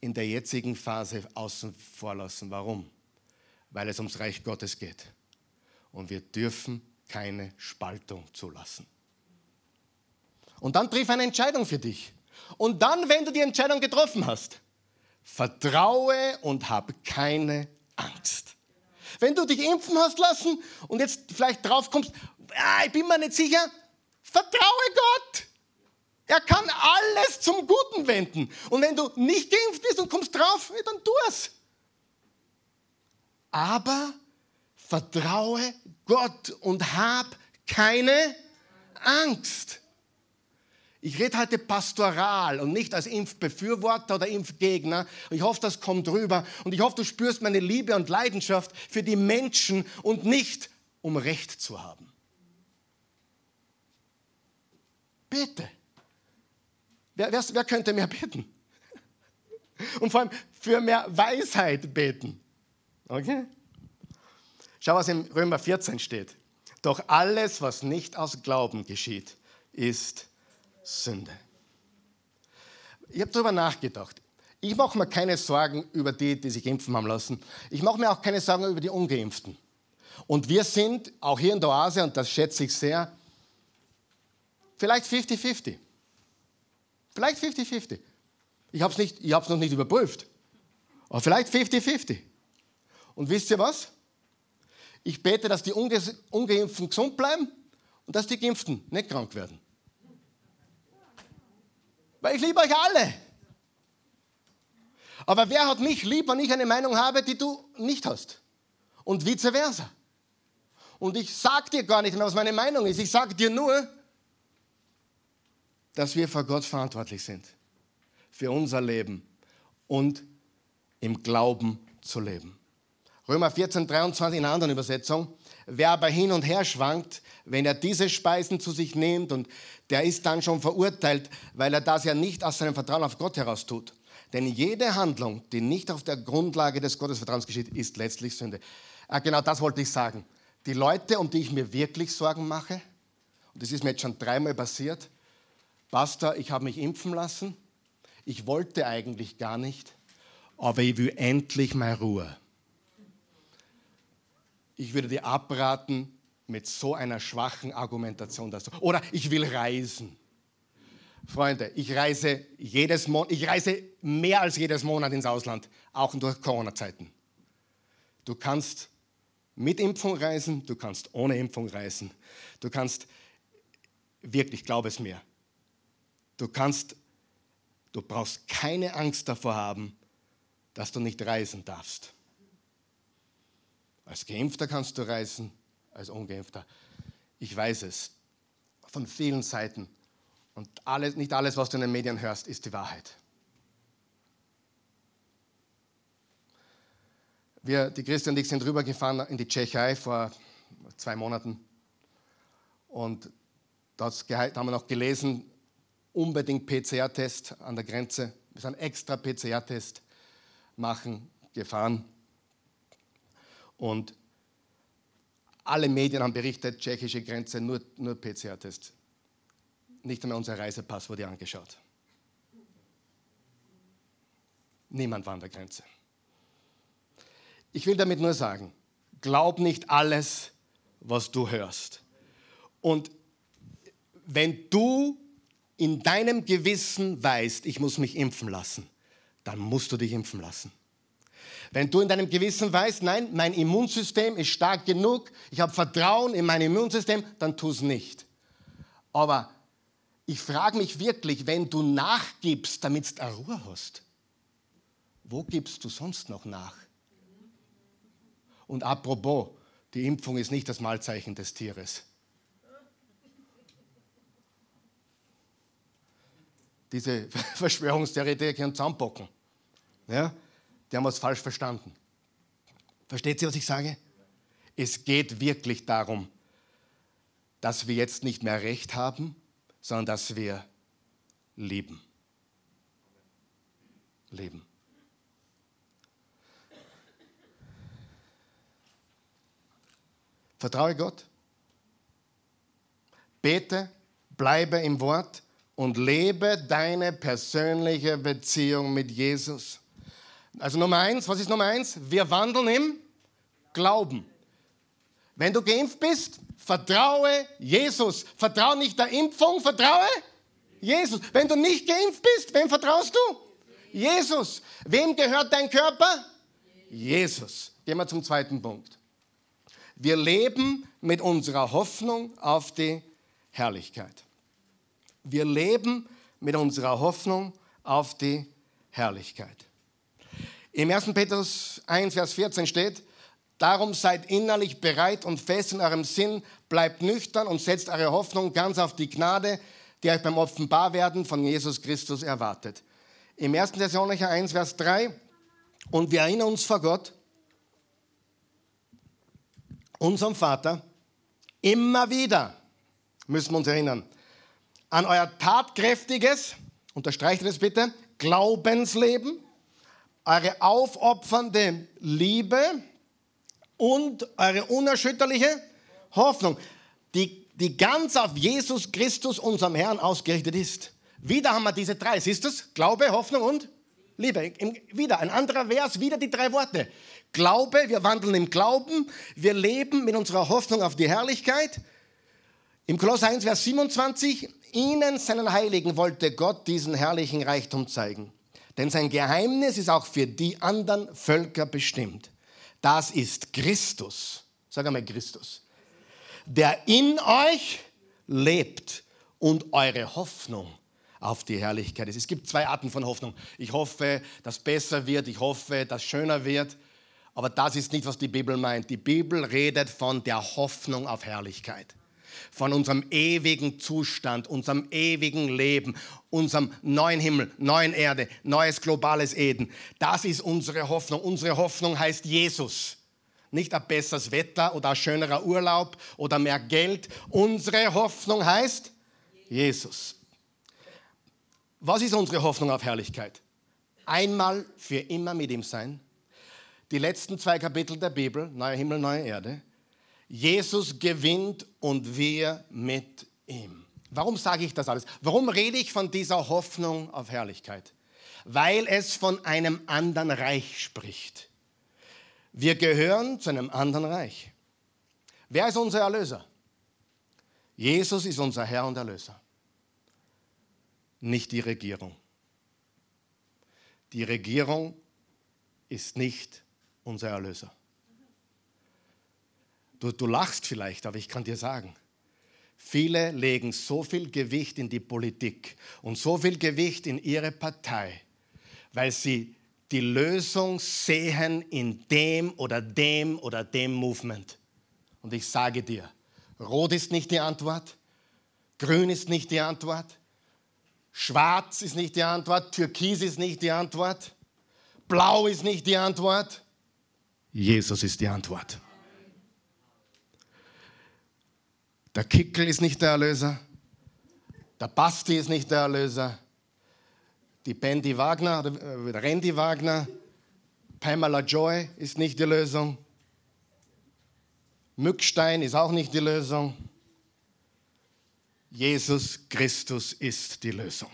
in der jetzigen Phase außen vor lassen. Warum? Weil es ums Reich Gottes geht. Und wir dürfen keine Spaltung zulassen. Und dann triff eine Entscheidung für dich. Und dann, wenn du die Entscheidung getroffen hast, Vertraue und hab keine Angst. Wenn du dich impfen hast lassen und jetzt vielleicht drauf kommst, ah, ich bin mir nicht sicher, vertraue Gott. Er kann alles zum Guten wenden. Und wenn du nicht geimpft bist und kommst drauf, dann tu es. Aber vertraue Gott und hab keine Angst. Ich rede heute pastoral und nicht als Impfbefürworter oder Impfgegner. Ich hoffe, das kommt rüber und ich hoffe, du spürst meine Liebe und Leidenschaft für die Menschen und nicht um Recht zu haben. Bitte. Wer, wer, wer könnte mehr beten? Und vor allem für mehr Weisheit beten. Okay? Schau, was im Römer 14 steht. Doch alles, was nicht aus Glauben geschieht, ist Sünde. Ich habe darüber nachgedacht. Ich mache mir keine Sorgen über die, die sich impfen haben lassen. Ich mache mir auch keine Sorgen über die Ungeimpften. Und wir sind, auch hier in der Oase, und das schätze ich sehr, vielleicht 50-50. Vielleicht 50-50. Ich habe es noch nicht überprüft. Aber vielleicht 50-50. Und wisst ihr was? Ich bete, dass die Ungeimpften gesund bleiben und dass die Geimpften nicht krank werden. Weil ich liebe euch alle. Aber wer hat mich lieb, wenn ich eine Meinung habe, die du nicht hast? Und vice versa. Und ich sage dir gar nicht was meine Meinung ist. Ich sage dir nur, dass wir vor Gott verantwortlich sind. Für unser Leben und im Glauben zu leben. Römer 14, 23 in einer anderen Übersetzung. Wer aber hin und her schwankt, wenn er diese Speisen zu sich nimmt und der ist dann schon verurteilt, weil er das ja nicht aus seinem Vertrauen auf Gott heraus tut. Denn jede Handlung, die nicht auf der Grundlage des Gottesvertrauens geschieht, ist letztlich Sünde. Ah, genau das wollte ich sagen. Die Leute, um die ich mir wirklich Sorgen mache, und das ist mir jetzt schon dreimal passiert, Pastor, ich habe mich impfen lassen, ich wollte eigentlich gar nicht, aber ich will endlich mal Ruhe ich würde dir abraten mit so einer schwachen Argumentation. Dass du, oder ich will reisen. Freunde, ich reise jedes Monat, ich reise mehr als jedes Monat ins Ausland, auch durch Corona-Zeiten. Du kannst mit Impfung reisen, du kannst ohne Impfung reisen. Du kannst, wirklich, glaub es mir, du kannst, du brauchst keine Angst davor haben, dass du nicht reisen darfst. Als Geimpfter kannst du reisen, als Ungeimpfter. Ich weiß es von vielen Seiten. Und alles, nicht alles, was du in den Medien hörst, ist die Wahrheit. Wir, die Christian und ich sind rübergefahren in die Tschechei vor zwei Monaten. Und dort haben wir noch gelesen, unbedingt PCR-Test an der Grenze. Wir sind extra PCR-Test machen, gefahren. Und alle Medien haben berichtet, tschechische Grenze, nur, nur PCR-Test. Nicht einmal unser Reisepass wurde angeschaut. Niemand war an der Grenze. Ich will damit nur sagen, glaub nicht alles, was du hörst. Und wenn du in deinem Gewissen weißt, ich muss mich impfen lassen, dann musst du dich impfen lassen. Wenn du in deinem Gewissen weißt, nein, mein Immunsystem ist stark genug, ich habe Vertrauen in mein Immunsystem, dann tu es nicht. Aber ich frage mich wirklich, wenn du nachgibst, damit du Ruhe hast, wo gibst du sonst noch nach? Und apropos, die Impfung ist nicht das Malzeichen des Tieres. Diese Verschwörungstheoretiker können zusammenbocken. Ja? Die haben was falsch verstanden. Versteht ihr, was ich sage? Es geht wirklich darum, dass wir jetzt nicht mehr Recht haben, sondern dass wir leben. Leben. Vertraue Gott. Bete, bleibe im Wort und lebe deine persönliche Beziehung mit Jesus. Also Nummer eins, was ist Nummer eins? Wir wandeln im Glauben. Wenn du geimpft bist, vertraue Jesus. Vertraue nicht der Impfung, vertraue Jesus. Wenn du nicht geimpft bist, wem vertraust du? Jesus. Wem gehört dein Körper? Jesus. Gehen wir zum zweiten Punkt. Wir leben mit unserer Hoffnung auf die Herrlichkeit. Wir leben mit unserer Hoffnung auf die Herrlichkeit. Im 1. Petrus 1, Vers 14 steht, Darum seid innerlich bereit und fest in eurem Sinn, bleibt nüchtern und setzt eure Hoffnung ganz auf die Gnade, die euch beim Offenbarwerden von Jesus Christus erwartet. Im 1. Thessalonicher 1, Vers 3, und wir erinnern uns vor Gott, unserem Vater, immer wieder, müssen wir uns erinnern, an euer tatkräftiges, unterstreicht das bitte, Glaubensleben, eure aufopfernde Liebe und eure unerschütterliche Hoffnung, die, die ganz auf Jesus Christus, unserem Herrn, ausgerichtet ist. Wieder haben wir diese drei, siehst du es? Glaube, Hoffnung und Liebe. Wieder ein anderer Vers, wieder die drei Worte. Glaube, wir wandeln im Glauben, wir leben mit unserer Hoffnung auf die Herrlichkeit. Im Kolosser 1, Vers 27, ihnen, seinen Heiligen, wollte Gott diesen herrlichen Reichtum zeigen. Denn sein Geheimnis ist auch für die anderen Völker bestimmt. Das ist Christus. Sag einmal Christus. Der in euch lebt und eure Hoffnung auf die Herrlichkeit ist. Es gibt zwei Arten von Hoffnung. Ich hoffe, dass besser wird. Ich hoffe, dass schöner wird. Aber das ist nicht, was die Bibel meint. Die Bibel redet von der Hoffnung auf Herrlichkeit. Von unserem ewigen Zustand, unserem ewigen Leben, unserem neuen Himmel, neuen Erde, neues globales Eden. Das ist unsere Hoffnung. Unsere Hoffnung heißt Jesus. Nicht ein besseres Wetter oder ein schönerer Urlaub oder mehr Geld. Unsere Hoffnung heißt Jesus. Was ist unsere Hoffnung auf Herrlichkeit? Einmal für immer mit ihm sein die letzten zwei Kapitel der Bibel, Neuer Himmel, Neue Erde. Jesus gewinnt und wir mit ihm. Warum sage ich das alles? Warum rede ich von dieser Hoffnung auf Herrlichkeit? Weil es von einem anderen Reich spricht. Wir gehören zu einem anderen Reich. Wer ist unser Erlöser? Jesus ist unser Herr und Erlöser. nicht die Regierung. Die Regierung ist nicht unser Erlöser. Du, du lachst vielleicht, aber ich kann dir sagen, viele legen so viel Gewicht in die Politik und so viel Gewicht in ihre Partei, weil sie die Lösung sehen in dem oder dem oder dem Movement. Und ich sage dir, Rot ist nicht die Antwort, Grün ist nicht die Antwort, Schwarz ist nicht die Antwort, Türkis ist nicht die Antwort, Blau ist nicht die Antwort, Jesus ist die Antwort. Der Kickel ist nicht der Erlöser, der Basti ist nicht der Erlöser, die Bandy Wagner, oder äh, Randy Wagner, Pamela Joy ist nicht die Lösung. Mückstein ist auch nicht die Lösung. Jesus Christus ist die Lösung.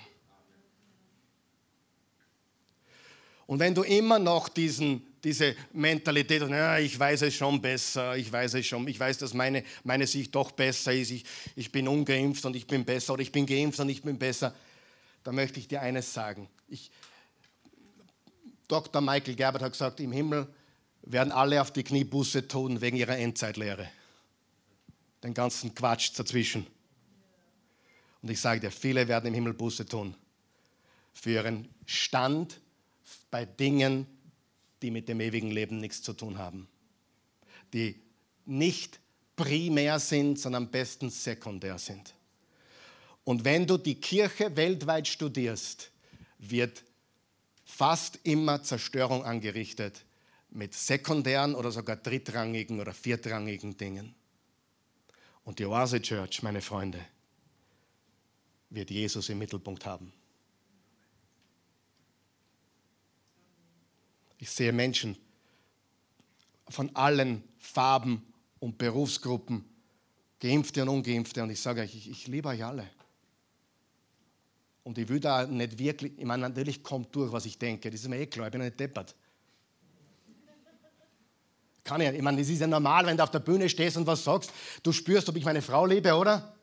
Und wenn du immer noch diesen, diese Mentalität hast, ja, ich weiß es schon besser, ich weiß es schon, ich weiß, dass meine, meine Sicht doch besser ist, ich, ich bin ungeimpft und ich bin besser oder ich bin geimpft und ich bin besser, da möchte ich dir eines sagen. Ich, Dr. Michael Gerbert hat gesagt, im Himmel werden alle auf die Knie Buße tun wegen ihrer Endzeitlehre. Den ganzen Quatsch dazwischen. Und ich sage dir, viele werden im Himmel Buße tun für ihren Stand bei Dingen, die mit dem ewigen Leben nichts zu tun haben. Die nicht primär sind, sondern am besten sekundär sind. Und wenn du die Kirche weltweit studierst, wird fast immer Zerstörung angerichtet mit sekundären oder sogar drittrangigen oder viertrangigen Dingen. Und die Oase Church, meine Freunde, wird Jesus im Mittelpunkt haben. Ich sehe Menschen von allen Farben und Berufsgruppen, Geimpfte und Ungeimpfte, und ich sage euch, ich, ich liebe euch alle. Und ich will da nicht wirklich, ich meine, natürlich kommt durch, was ich denke. Das ist mir eh klar, ich bin nicht deppert. Kann ich, ich meine, das ist ja normal, wenn du auf der Bühne stehst und was sagst. Du spürst, ob ich meine Frau liebe, oder?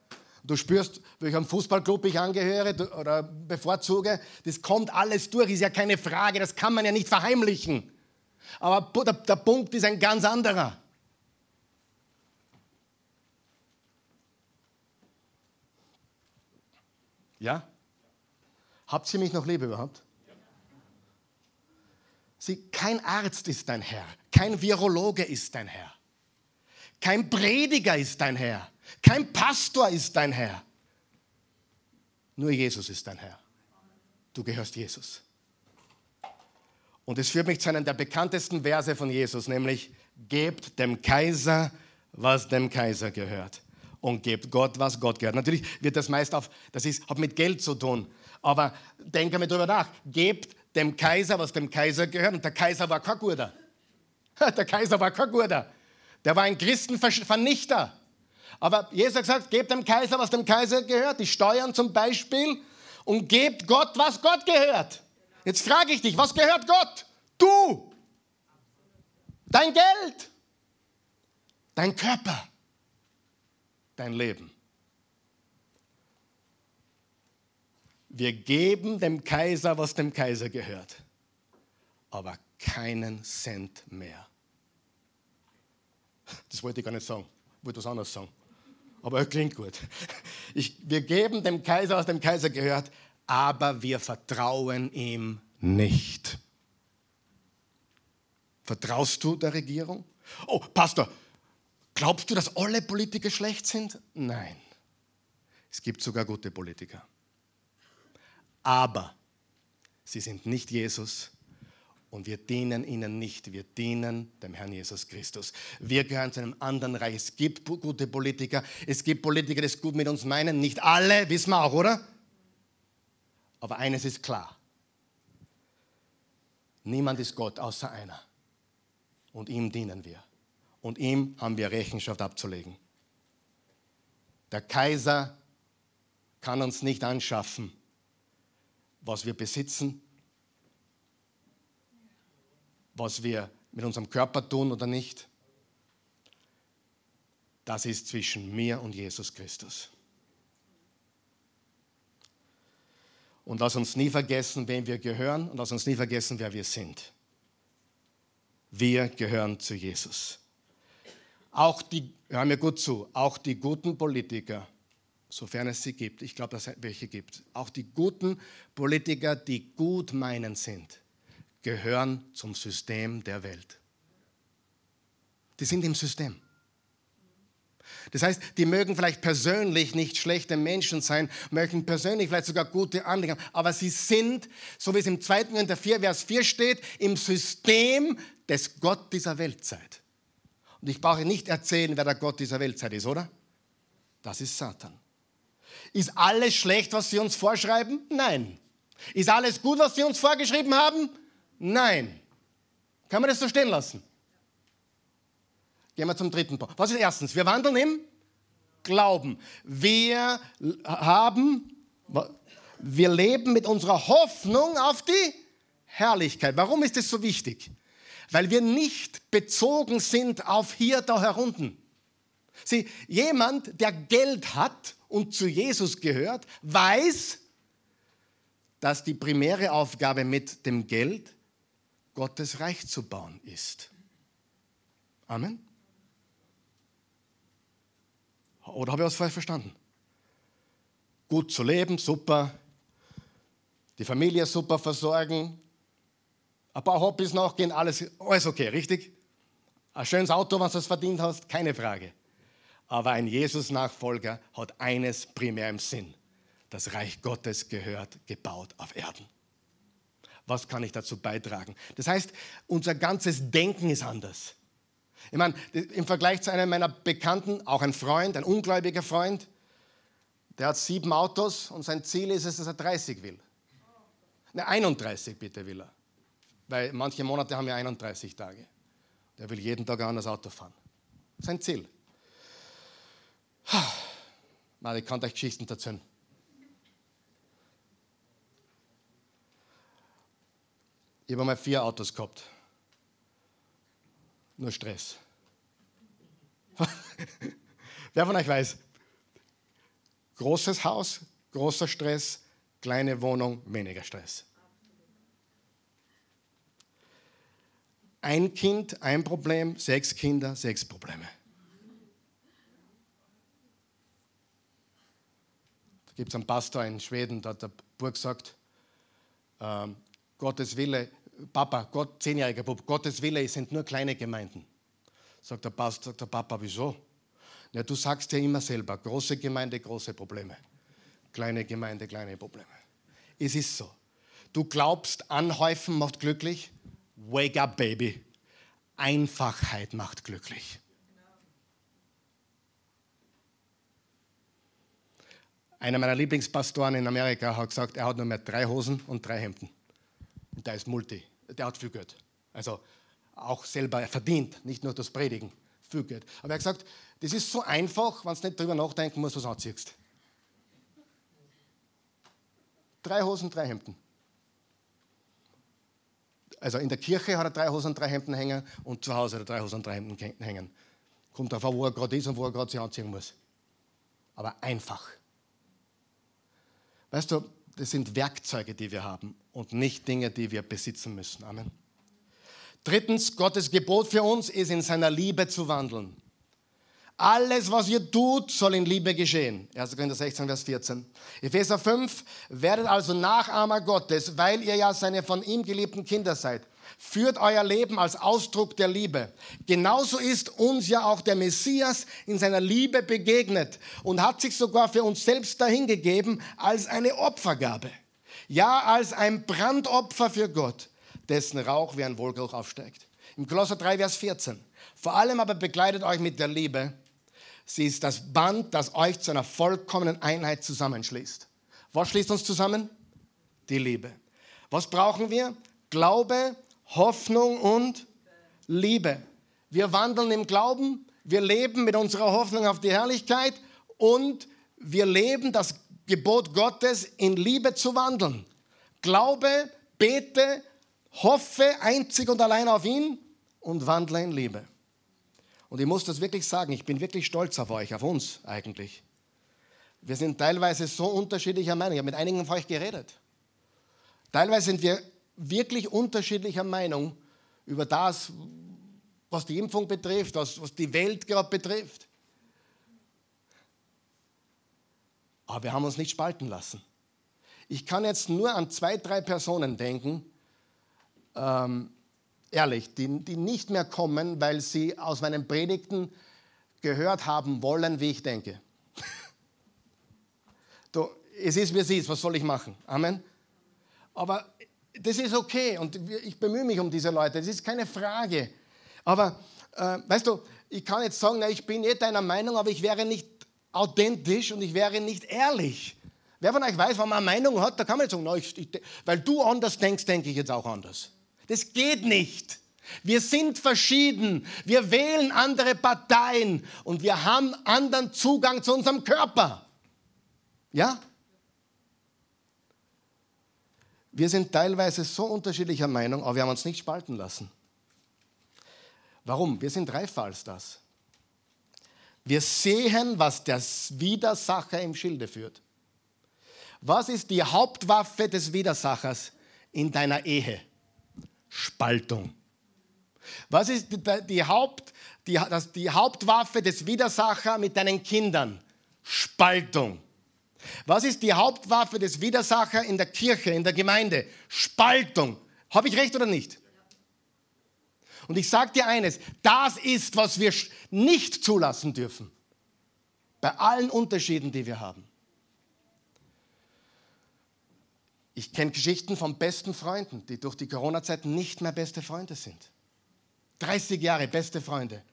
Du spürst, welchem Fußballclub ich angehöre oder bevorzuge. Das kommt alles durch, ist ja keine Frage, das kann man ja nicht verheimlichen. Aber der, der Punkt ist ein ganz anderer. Ja? Habt ihr mich noch lieb überhaupt? Sie, kein Arzt ist dein Herr, kein Virologe ist dein Herr, kein Prediger ist dein Herr, kein Pastor ist dein Herr. Nur Jesus ist dein Herr. Du gehörst Jesus. Und es führt mich zu einem der bekanntesten Verse von Jesus, nämlich gebt dem Kaiser, was dem Kaiser gehört. Und gebt Gott, was Gott gehört. Natürlich wird das meist auf, das ist, hat mit Geld zu tun. Aber denke mal drüber nach. Gebt dem Kaiser, was dem Kaiser gehört. Und der Kaiser war kein Guter. Der Kaiser war kein Guter. Der war ein Christenvernichter. Aber Jesus hat gesagt, gebt dem Kaiser, was dem Kaiser gehört. Die Steuern zum Beispiel. Und gebt Gott, was Gott gehört. Jetzt frage ich dich, was gehört Gott? Du. Dein Geld. Dein Körper. Dein Leben. Wir geben dem Kaiser, was dem Kaiser gehört, aber keinen Cent mehr. Das wollte ich gar nicht sagen, ich wollte was anderes sagen. Aber es klingt gut. Ich, wir geben dem Kaiser, was dem Kaiser gehört, aber wir vertrauen ihm nicht. Vertraust du der Regierung? Oh, Pastor, glaubst du, dass alle Politiker schlecht sind? Nein. Es gibt sogar gute Politiker aber sie sind nicht Jesus und wir dienen ihnen nicht, wir dienen dem Herrn Jesus Christus. Wir gehören zu einem anderen Reich. Es gibt gute Politiker, es gibt Politiker, die es gut mit uns meinen, nicht alle, wissen wir auch, oder? Aber eines ist klar. Niemand ist Gott außer einer. Und ihm dienen wir. Und ihm haben wir Rechenschaft abzulegen. Der Kaiser kann uns nicht anschaffen was wir besitzen, was wir mit unserem Körper tun oder nicht, das ist zwischen mir und Jesus Christus. Und lass uns nie vergessen, wem wir gehören und lass uns nie vergessen, wer wir sind. Wir gehören zu Jesus. Auch die, hör mir gut zu, auch die guten Politiker, sofern es sie gibt, ich glaube, dass es welche gibt, auch die guten Politiker, die gut meinen sind, gehören zum System der Welt. Die sind im System. Das heißt, die mögen vielleicht persönlich nicht schlechte Menschen sein, mögen persönlich vielleicht sogar gute Anliegen haben, aber sie sind, so wie es im 2. Korinther 4, Vers 4 steht, im System des Gott dieser Weltzeit. Und ich brauche nicht erzählen, wer der Gott dieser Weltzeit ist, oder? Das ist Satan. Ist alles schlecht, was sie uns vorschreiben? Nein. Ist alles gut, was sie uns vorgeschrieben haben? Nein. Kann man das so stehen lassen? Gehen wir zum dritten Punkt. Was ist erstens? Wir wandeln im Glauben. Wir haben, wir leben mit unserer Hoffnung auf die Herrlichkeit. Warum ist das so wichtig? Weil wir nicht bezogen sind auf hier, da, herunten. Sieh, jemand, der Geld hat und zu Jesus gehört, weiß, dass die primäre Aufgabe mit dem Geld Gottes Reich zu bauen ist. Amen. Oder habe ich was falsch verstanden? Gut zu leben, super. Die Familie super versorgen. Ein paar Hobbys nachgehen, alles, alles okay, richtig? Ein schönes Auto, wenn du es verdient hast, keine Frage. Aber ein Jesus-Nachfolger hat eines primär im Sinn. Das Reich Gottes gehört gebaut auf Erden. Was kann ich dazu beitragen? Das heißt, unser ganzes Denken ist anders. Ich meine, im Vergleich zu einem meiner Bekannten, auch ein Freund, ein ungläubiger Freund, der hat sieben Autos und sein Ziel ist es, dass er 30 will. Ne, 31 bitte will er. Weil manche Monate haben ja 31 Tage. Der will jeden Tag ein anderes Auto fahren. Sein Ziel. Ich kann euch Geschichten erzählen. Ich habe einmal vier Autos gehabt. Nur Stress. Wer von euch weiß? Großes Haus, großer Stress, kleine Wohnung, weniger Stress. Ein Kind, ein Problem, sechs Kinder, sechs Probleme. Da gibt es einen Pastor in Schweden, da hat der Burg gesagt, ähm, Gottes Wille, Papa, Gott, zehnjähriger Bub, Gottes Wille sind nur kleine Gemeinden. Sagt der Pastor, sagt der Papa, wieso? Ja, du sagst ja immer selber, große Gemeinde, große Probleme. Kleine Gemeinde, kleine Probleme. Es ist so. Du glaubst, anhäufen macht glücklich. Wake up, Baby. Einfachheit macht glücklich. Einer meiner Lieblingspastoren in Amerika hat gesagt, er hat nur mehr drei Hosen und drei Hemden. Und der ist Multi. Der hat viel Geld. Also auch selber verdient, nicht nur das Predigen. Viel Geld. Aber er hat gesagt, das ist so einfach, wenn du nicht darüber nachdenken musst, was du anziehst. Drei Hosen, drei Hemden. Also in der Kirche hat er drei Hosen drei Hemden hängen und zu Hause hat er drei Hosen drei Hemden hängen. Kommt darauf an, wo er gerade ist und wo er gerade sich anziehen muss. Aber einfach. Weißt du, das sind Werkzeuge, die wir haben und nicht Dinge, die wir besitzen müssen. Amen. Drittens, Gottes Gebot für uns ist, in seiner Liebe zu wandeln. Alles, was ihr tut, soll in Liebe geschehen. 1. Korinther 16, Vers 14. Epheser 5, werdet also Nachahmer Gottes, weil ihr ja seine von ihm geliebten Kinder seid. Führt euer Leben als Ausdruck der Liebe. Genauso ist uns ja auch der Messias in seiner Liebe begegnet und hat sich sogar für uns selbst dahingegeben als eine Opfergabe. Ja, als ein Brandopfer für Gott dessen Rauch wie ein Wohlgeruch aufsteigt. Im Kolosser 3, Vers 14. Vor allem aber begleitet euch mit der Liebe. Sie ist das Band, das euch zu einer vollkommenen Einheit zusammenschließt. Was schließt uns zusammen? Die Liebe. Was brauchen wir? Glaube, Hoffnung und Liebe. Wir wandeln im Glauben, wir leben mit unserer Hoffnung auf die Herrlichkeit und wir leben das Gebot Gottes in Liebe zu wandeln. Glaube, bete, hoffe einzig und allein auf ihn und wandle in Liebe. Und ich muss das wirklich sagen, ich bin wirklich stolz auf euch, auf uns eigentlich. Wir sind teilweise so unterschiedlicher Meinung. Ich habe mit einigen von euch geredet. Teilweise sind wir wirklich unterschiedlicher Meinung über das, was die Impfung betrifft, was, was die Welt gerade betrifft. Aber wir haben uns nicht spalten lassen. Ich kann jetzt nur an zwei, drei Personen denken, ähm, ehrlich, die, die nicht mehr kommen, weil sie aus meinen Predigten gehört haben wollen, wie ich denke. du, es ist, wie es ist, was soll ich machen? Amen. Aber das ist okay und ich bemühe mich um diese Leute, das ist keine Frage. Aber äh, weißt du, ich kann jetzt sagen, na, ich bin eh deiner Meinung, aber ich wäre nicht authentisch und ich wäre nicht ehrlich. Wer von euch weiß, wenn man eine Meinung hat, da kann man jetzt sagen, na, ich, ich, weil du anders denkst, denke ich jetzt auch anders. Das geht nicht. Wir sind verschieden. Wir wählen andere Parteien und wir haben anderen Zugang zu unserem Körper. Ja? Wir sind teilweise so unterschiedlicher Meinung, aber wir haben uns nicht spalten lassen. Warum? Wir sind reifer als das. Wir sehen, was der Widersacher im Schilde führt. Was ist die Hauptwaffe des Widersachers in deiner Ehe? Spaltung. Was ist die, Haupt, die, die Hauptwaffe des Widersachers mit deinen Kindern? Spaltung. Was ist die Hauptwaffe des Widersachers in der Kirche, in der Gemeinde? Spaltung. Habe ich recht oder nicht? Und ich sage dir eines, das ist, was wir nicht zulassen dürfen. Bei allen Unterschieden, die wir haben. Ich kenne Geschichten von besten Freunden, die durch die Corona-Zeit nicht mehr beste Freunde sind. 30 Jahre beste Freunde.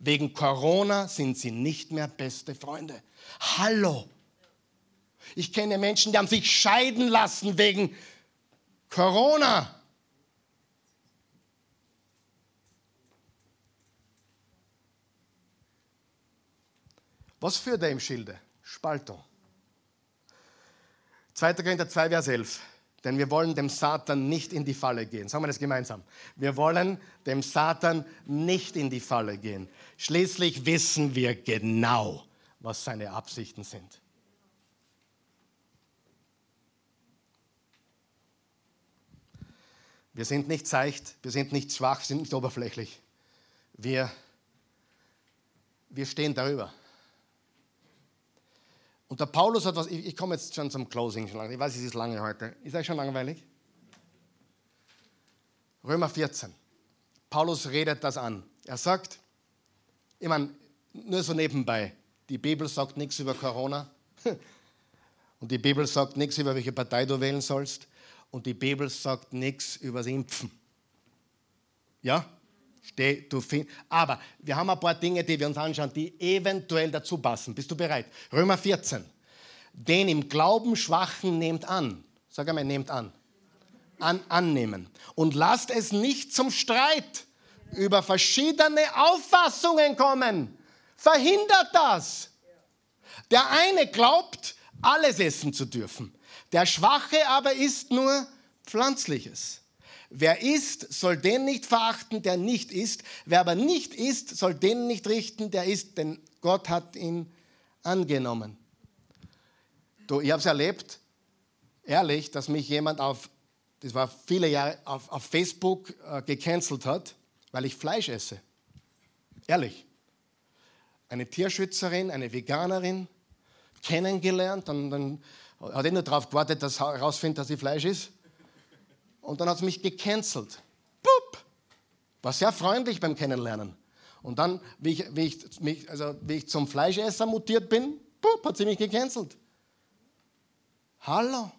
Wegen Corona sind sie nicht mehr beste Freunde. Hallo. Ich kenne Menschen, die haben sich scheiden lassen wegen Corona. Was führt er im Schilde? Spaltung. 2. Korinther 2, Vers 11. Denn wir wollen dem Satan nicht in die Falle gehen. Sagen wir das gemeinsam. Wir wollen dem Satan nicht in die Falle gehen. Schließlich wissen wir genau, was seine Absichten sind. Wir sind nicht seicht, wir sind nicht schwach, sind nicht oberflächlich. Wir, wir stehen darüber. Und der Paulus hat was, ich, ich komme jetzt schon zum Closing, ich weiß, es ist lange heute. Ist euch schon langweilig? Römer 14. Paulus redet das an. Er sagt, ich meine, nur so nebenbei, die Bibel sagt nichts über Corona und die Bibel sagt nichts über welche Partei du wählen sollst und die Bibel sagt nichts über das Impfen. Ja? Steh, du find, aber wir haben ein paar Dinge, die wir uns anschauen, die eventuell dazu passen. Bist du bereit? Römer 14. Den im Glauben Schwachen nehmt an. Sag einmal, nehmt an. an. Annehmen. Und lasst es nicht zum Streit über verschiedene Auffassungen kommen. Verhindert das. Der eine glaubt, alles essen zu dürfen. Der Schwache aber isst nur Pflanzliches. Wer isst, soll den nicht verachten, der nicht isst. Wer aber nicht isst, soll den nicht richten, der isst, denn Gott hat ihn angenommen. Du, ich habe es erlebt, ehrlich, dass mich jemand auf, das war viele Jahre, auf, auf Facebook äh, gecancelt hat, weil ich Fleisch esse. Ehrlich. Eine Tierschützerin, eine Veganerin, kennengelernt, dann, dann hat er nur darauf gewartet, dass er herausfindet, dass sie Fleisch ist. Und dann hat sie mich gecancelt. Pup! War sehr freundlich beim Kennenlernen. Und dann, wie ich, wie ich, mich, also, wie ich zum Fleischesser mutiert bin, pup, hat sie mich gecancelt. Hallo?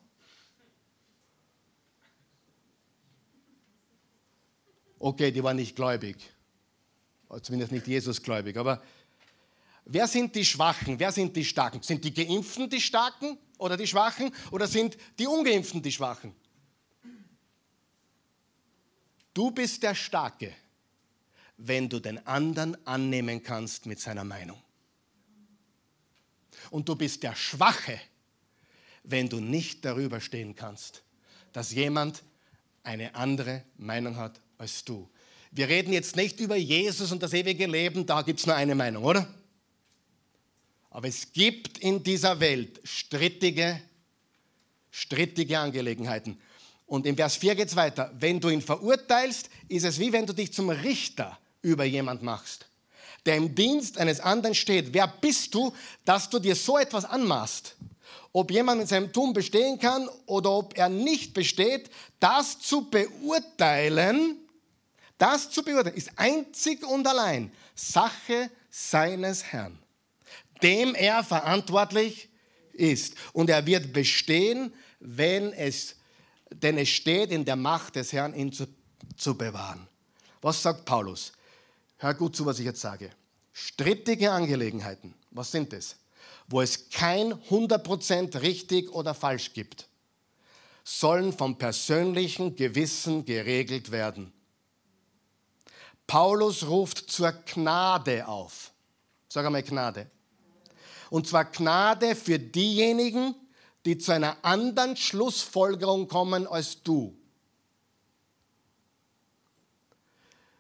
Okay, die war nicht gläubig. Zumindest nicht Jesusgläubig. Aber wer sind die Schwachen? Wer sind die Starken? Sind die Geimpften die Starken oder die Schwachen? Oder sind die Ungeimpften die Schwachen? Du bist der Starke, wenn du den anderen annehmen kannst mit seiner Meinung. Und du bist der Schwache, wenn du nicht darüber stehen kannst, dass jemand eine andere Meinung hat als du. Wir reden jetzt nicht über Jesus und das ewige Leben, da gibt es nur eine Meinung, oder? Aber es gibt in dieser Welt strittige, strittige Angelegenheiten. Und im Vers 4 geht es weiter. Wenn du ihn verurteilst, ist es wie wenn du dich zum Richter über jemand machst, der im Dienst eines anderen steht. Wer bist du, dass du dir so etwas anmaßt? Ob jemand in seinem Tun bestehen kann oder ob er nicht besteht, das zu beurteilen, das zu beurteilen, ist einzig und allein Sache seines Herrn, dem er verantwortlich ist. Und er wird bestehen, wenn es, denn es steht in der Macht des Herrn, ihn zu, zu bewahren. Was sagt Paulus? Hör gut zu, was ich jetzt sage. Strittige Angelegenheiten, was sind es? Wo es kein 100% richtig oder falsch gibt, sollen vom persönlichen Gewissen geregelt werden. Paulus ruft zur Gnade auf. Sag einmal Gnade. Und zwar Gnade für diejenigen, die zu einer anderen Schlussfolgerung kommen als du.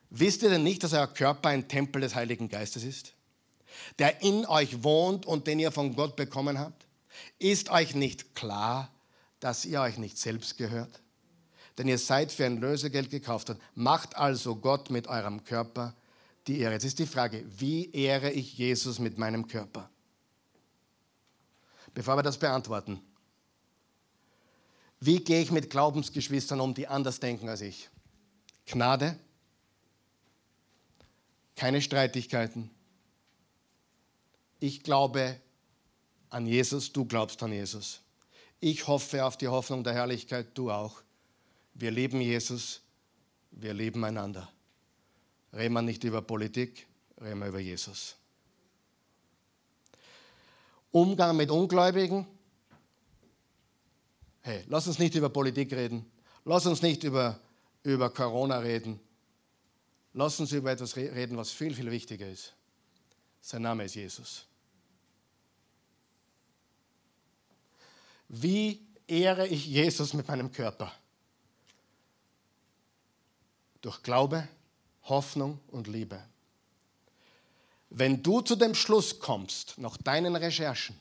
Wisst ihr denn nicht, dass euer Körper ein Tempel des Heiligen Geistes ist, der in euch wohnt und den ihr von Gott bekommen habt? Ist euch nicht klar, dass ihr euch nicht selbst gehört? Denn ihr seid für ein Lösegeld gekauft. Macht also Gott mit eurem Körper die Ehre. Jetzt ist die Frage, wie ehre ich Jesus mit meinem Körper? Bevor wir das beantworten, wie gehe ich mit Glaubensgeschwistern um, die anders denken als ich? Gnade, keine Streitigkeiten. Ich glaube an Jesus, du glaubst an Jesus. Ich hoffe auf die Hoffnung der Herrlichkeit, du auch. Wir lieben Jesus, wir lieben einander. Reden wir nicht über Politik, reden wir über Jesus. Umgang mit Ungläubigen. Hey, lass uns nicht über Politik reden. Lass uns nicht über, über Corona reden. Lass uns über etwas reden, was viel, viel wichtiger ist. Sein Name ist Jesus. Wie ehre ich Jesus mit meinem Körper? Durch Glaube, Hoffnung und Liebe. Wenn du zu dem Schluss kommst, nach deinen Recherchen,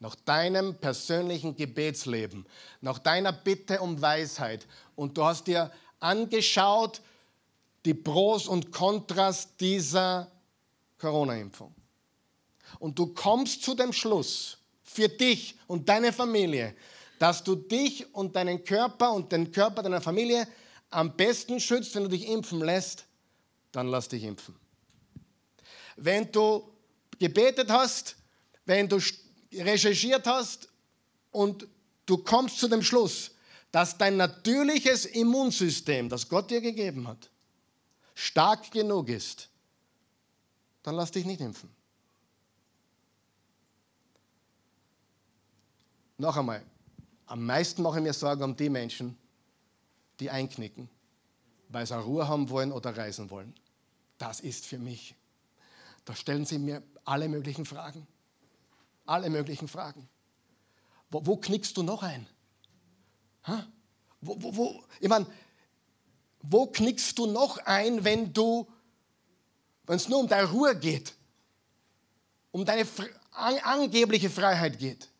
nach deinem persönlichen Gebetsleben, nach deiner Bitte um Weisheit und du hast dir angeschaut, die Pros und Kontras dieser Corona-Impfung. Und du kommst zu dem Schluss für dich und deine Familie, dass du dich und deinen Körper und den Körper deiner Familie am besten schützt, wenn du dich impfen lässt, dann lass dich impfen. Wenn du gebetet hast, wenn du recherchiert hast und du kommst zu dem Schluss, dass dein natürliches Immunsystem, das Gott dir gegeben hat, stark genug ist, dann lass dich nicht impfen. Noch einmal, am meisten mache ich mir Sorgen um die Menschen, die einknicken, weil sie Ruhe haben wollen oder reisen wollen. Das ist für mich. Da stellen sie mir alle möglichen Fragen. Alle möglichen Fragen. Wo, wo knickst du noch ein? Ha? Wo, wo, wo? Ich meine, wo knickst du noch ein, wenn du, wenn es nur um deine Ruhe geht, um deine an, angebliche Freiheit geht?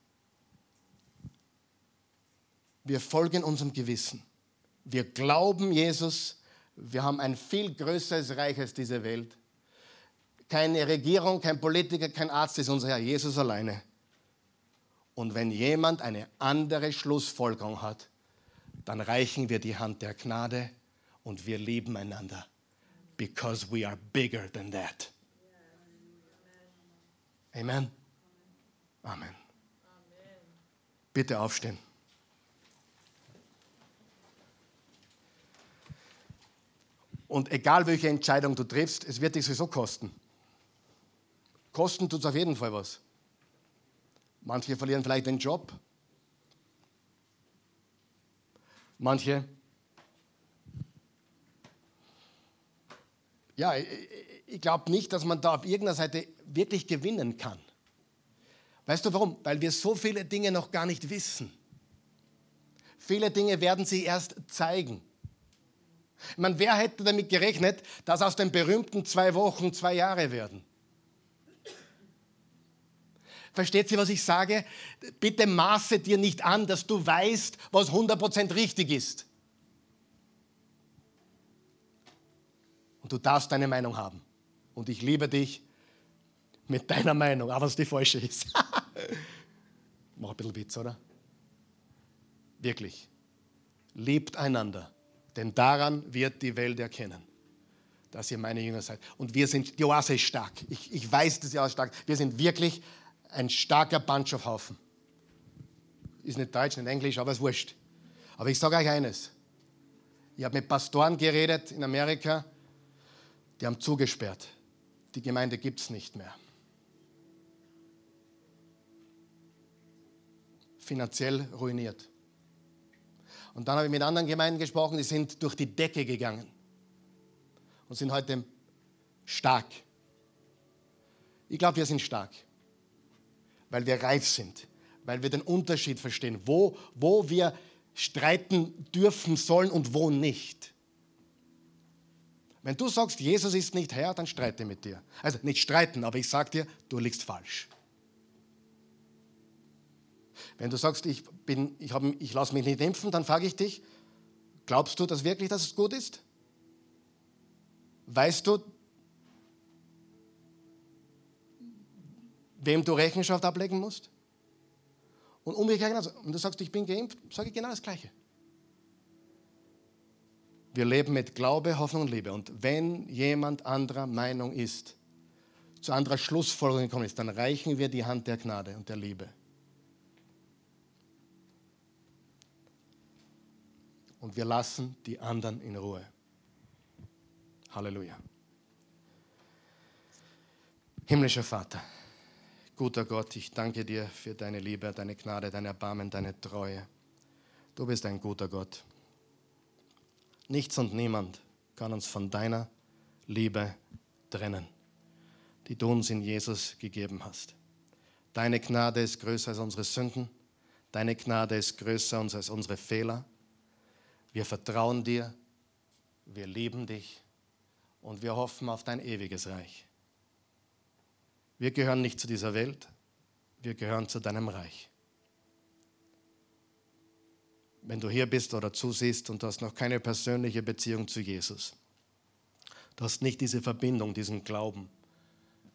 Wir folgen unserem Gewissen. Wir glauben Jesus. Wir haben ein viel größeres Reich als diese Welt. Keine Regierung, kein Politiker, kein Arzt ist unser Herr Jesus alleine. Und wenn jemand eine andere Schlussfolgerung hat, dann reichen wir die Hand der Gnade und wir lieben einander. Because we are bigger than that. Amen. Amen. Bitte aufstehen. Und egal welche Entscheidung du triffst, es wird dich sowieso kosten. Kosten tut es auf jeden Fall was. Manche verlieren vielleicht den Job. Manche ja, ich glaube nicht, dass man da auf irgendeiner Seite wirklich gewinnen kann. Weißt du warum? Weil wir so viele Dinge noch gar nicht wissen. Viele Dinge werden sie erst zeigen. Ich wer hätte damit gerechnet, dass aus den berühmten zwei Wochen zwei Jahre werden? Versteht sie, was ich sage? Bitte maße dir nicht an, dass du weißt, was 100% richtig ist. Und du darfst deine Meinung haben. Und ich liebe dich mit deiner Meinung, auch wenn es die falsche ist. Mach ein bisschen Witz, oder? Wirklich. Liebt einander, denn daran wird die Welt erkennen, dass ihr meine Jünger seid. Und wir sind, die Oase ist stark. Ich, ich weiß, dass die Oase stark Wir sind wirklich ein starker Bunch of Haufen. Ist nicht Deutsch, nicht Englisch, aber es wurscht. Aber ich sage euch eines. Ich habe mit Pastoren geredet in Amerika, die haben zugesperrt. Die Gemeinde gibt es nicht mehr. Finanziell ruiniert. Und dann habe ich mit anderen Gemeinden gesprochen, die sind durch die Decke gegangen und sind heute stark. Ich glaube, wir sind stark, weil wir reif sind, weil wir den Unterschied verstehen, wo, wo wir streiten dürfen sollen und wo nicht. Wenn du sagst, Jesus ist nicht Herr, dann streite mit dir. Also nicht streiten, aber ich sage dir, du liegst falsch. Wenn du sagst, ich, ich, ich lasse mich nicht impfen, dann frage ich dich, glaubst du das wirklich, dass es gut ist? Weißt du, wem du Rechenschaft ablegen musst? Und umgekehrt genauso. Und du sagst, ich bin geimpft, sage ich genau das Gleiche. Wir leben mit Glaube, Hoffnung und Liebe. Und wenn jemand anderer Meinung ist, zu anderer Schlussfolgerung gekommen ist, dann reichen wir die Hand der Gnade und der Liebe. Und wir lassen die anderen in Ruhe. Halleluja. Himmlischer Vater, Guter Gott, ich danke dir für deine Liebe, deine Gnade, dein Erbarmen, deine Treue. Du bist ein guter Gott. Nichts und niemand kann uns von deiner Liebe trennen, die du uns in Jesus gegeben hast. Deine Gnade ist größer als unsere Sünden. Deine Gnade ist größer als unsere Fehler. Wir vertrauen dir, wir lieben dich und wir hoffen auf dein ewiges Reich. Wir gehören nicht zu dieser Welt, wir gehören zu deinem Reich. Wenn du hier bist oder zusiehst und du hast noch keine persönliche Beziehung zu Jesus, du hast nicht diese Verbindung, diesen Glauben,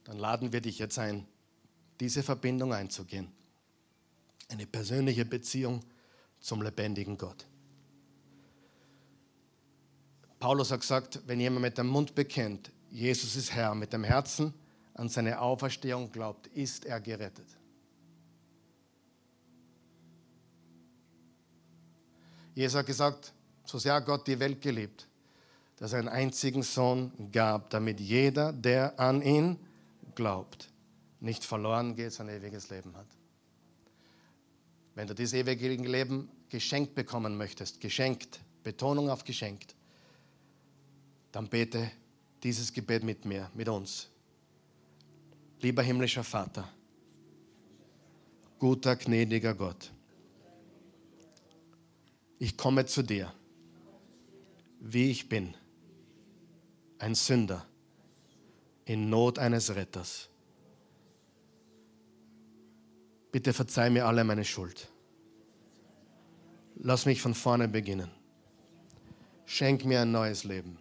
dann laden wir dich jetzt ein, diese Verbindung einzugehen. Eine persönliche Beziehung zum lebendigen Gott. Paulus hat gesagt, wenn jemand mit dem Mund bekennt, Jesus ist Herr, mit dem Herzen an seine Auferstehung glaubt, ist er gerettet. Jesus hat gesagt, so sehr Gott die Welt geliebt, dass er einen einzigen Sohn gab, damit jeder, der an ihn glaubt, nicht verloren geht, sein ewiges Leben hat. Wenn du dieses ewige Leben geschenkt bekommen möchtest, geschenkt, Betonung auf geschenkt, dann bete dieses Gebet mit mir, mit uns. Lieber himmlischer Vater, guter, gnädiger Gott, ich komme zu dir, wie ich bin, ein Sünder in Not eines Retters. Bitte verzeih mir alle meine Schuld. Lass mich von vorne beginnen. Schenk mir ein neues Leben.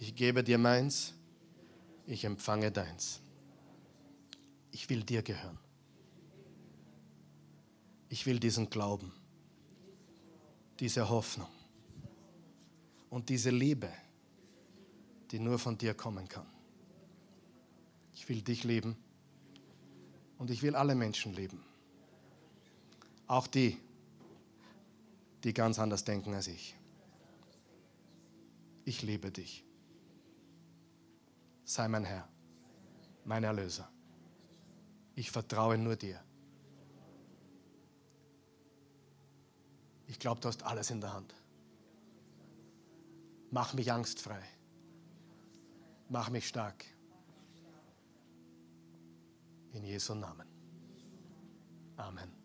Ich gebe dir meins, ich empfange deins ich will dir gehören. Ich will diesen Glauben, diese Hoffnung und diese Liebe, die nur von dir kommen kann. Ich will dich lieben und ich will alle Menschen lieben. Auch die, die ganz anders denken als ich. Ich liebe dich. Sei mein Herr, mein Erlöser. Ich vertraue nur dir. Ich glaube, du hast alles in der Hand. Mach mich angstfrei. Mach mich stark. In Jesu Namen. Amen.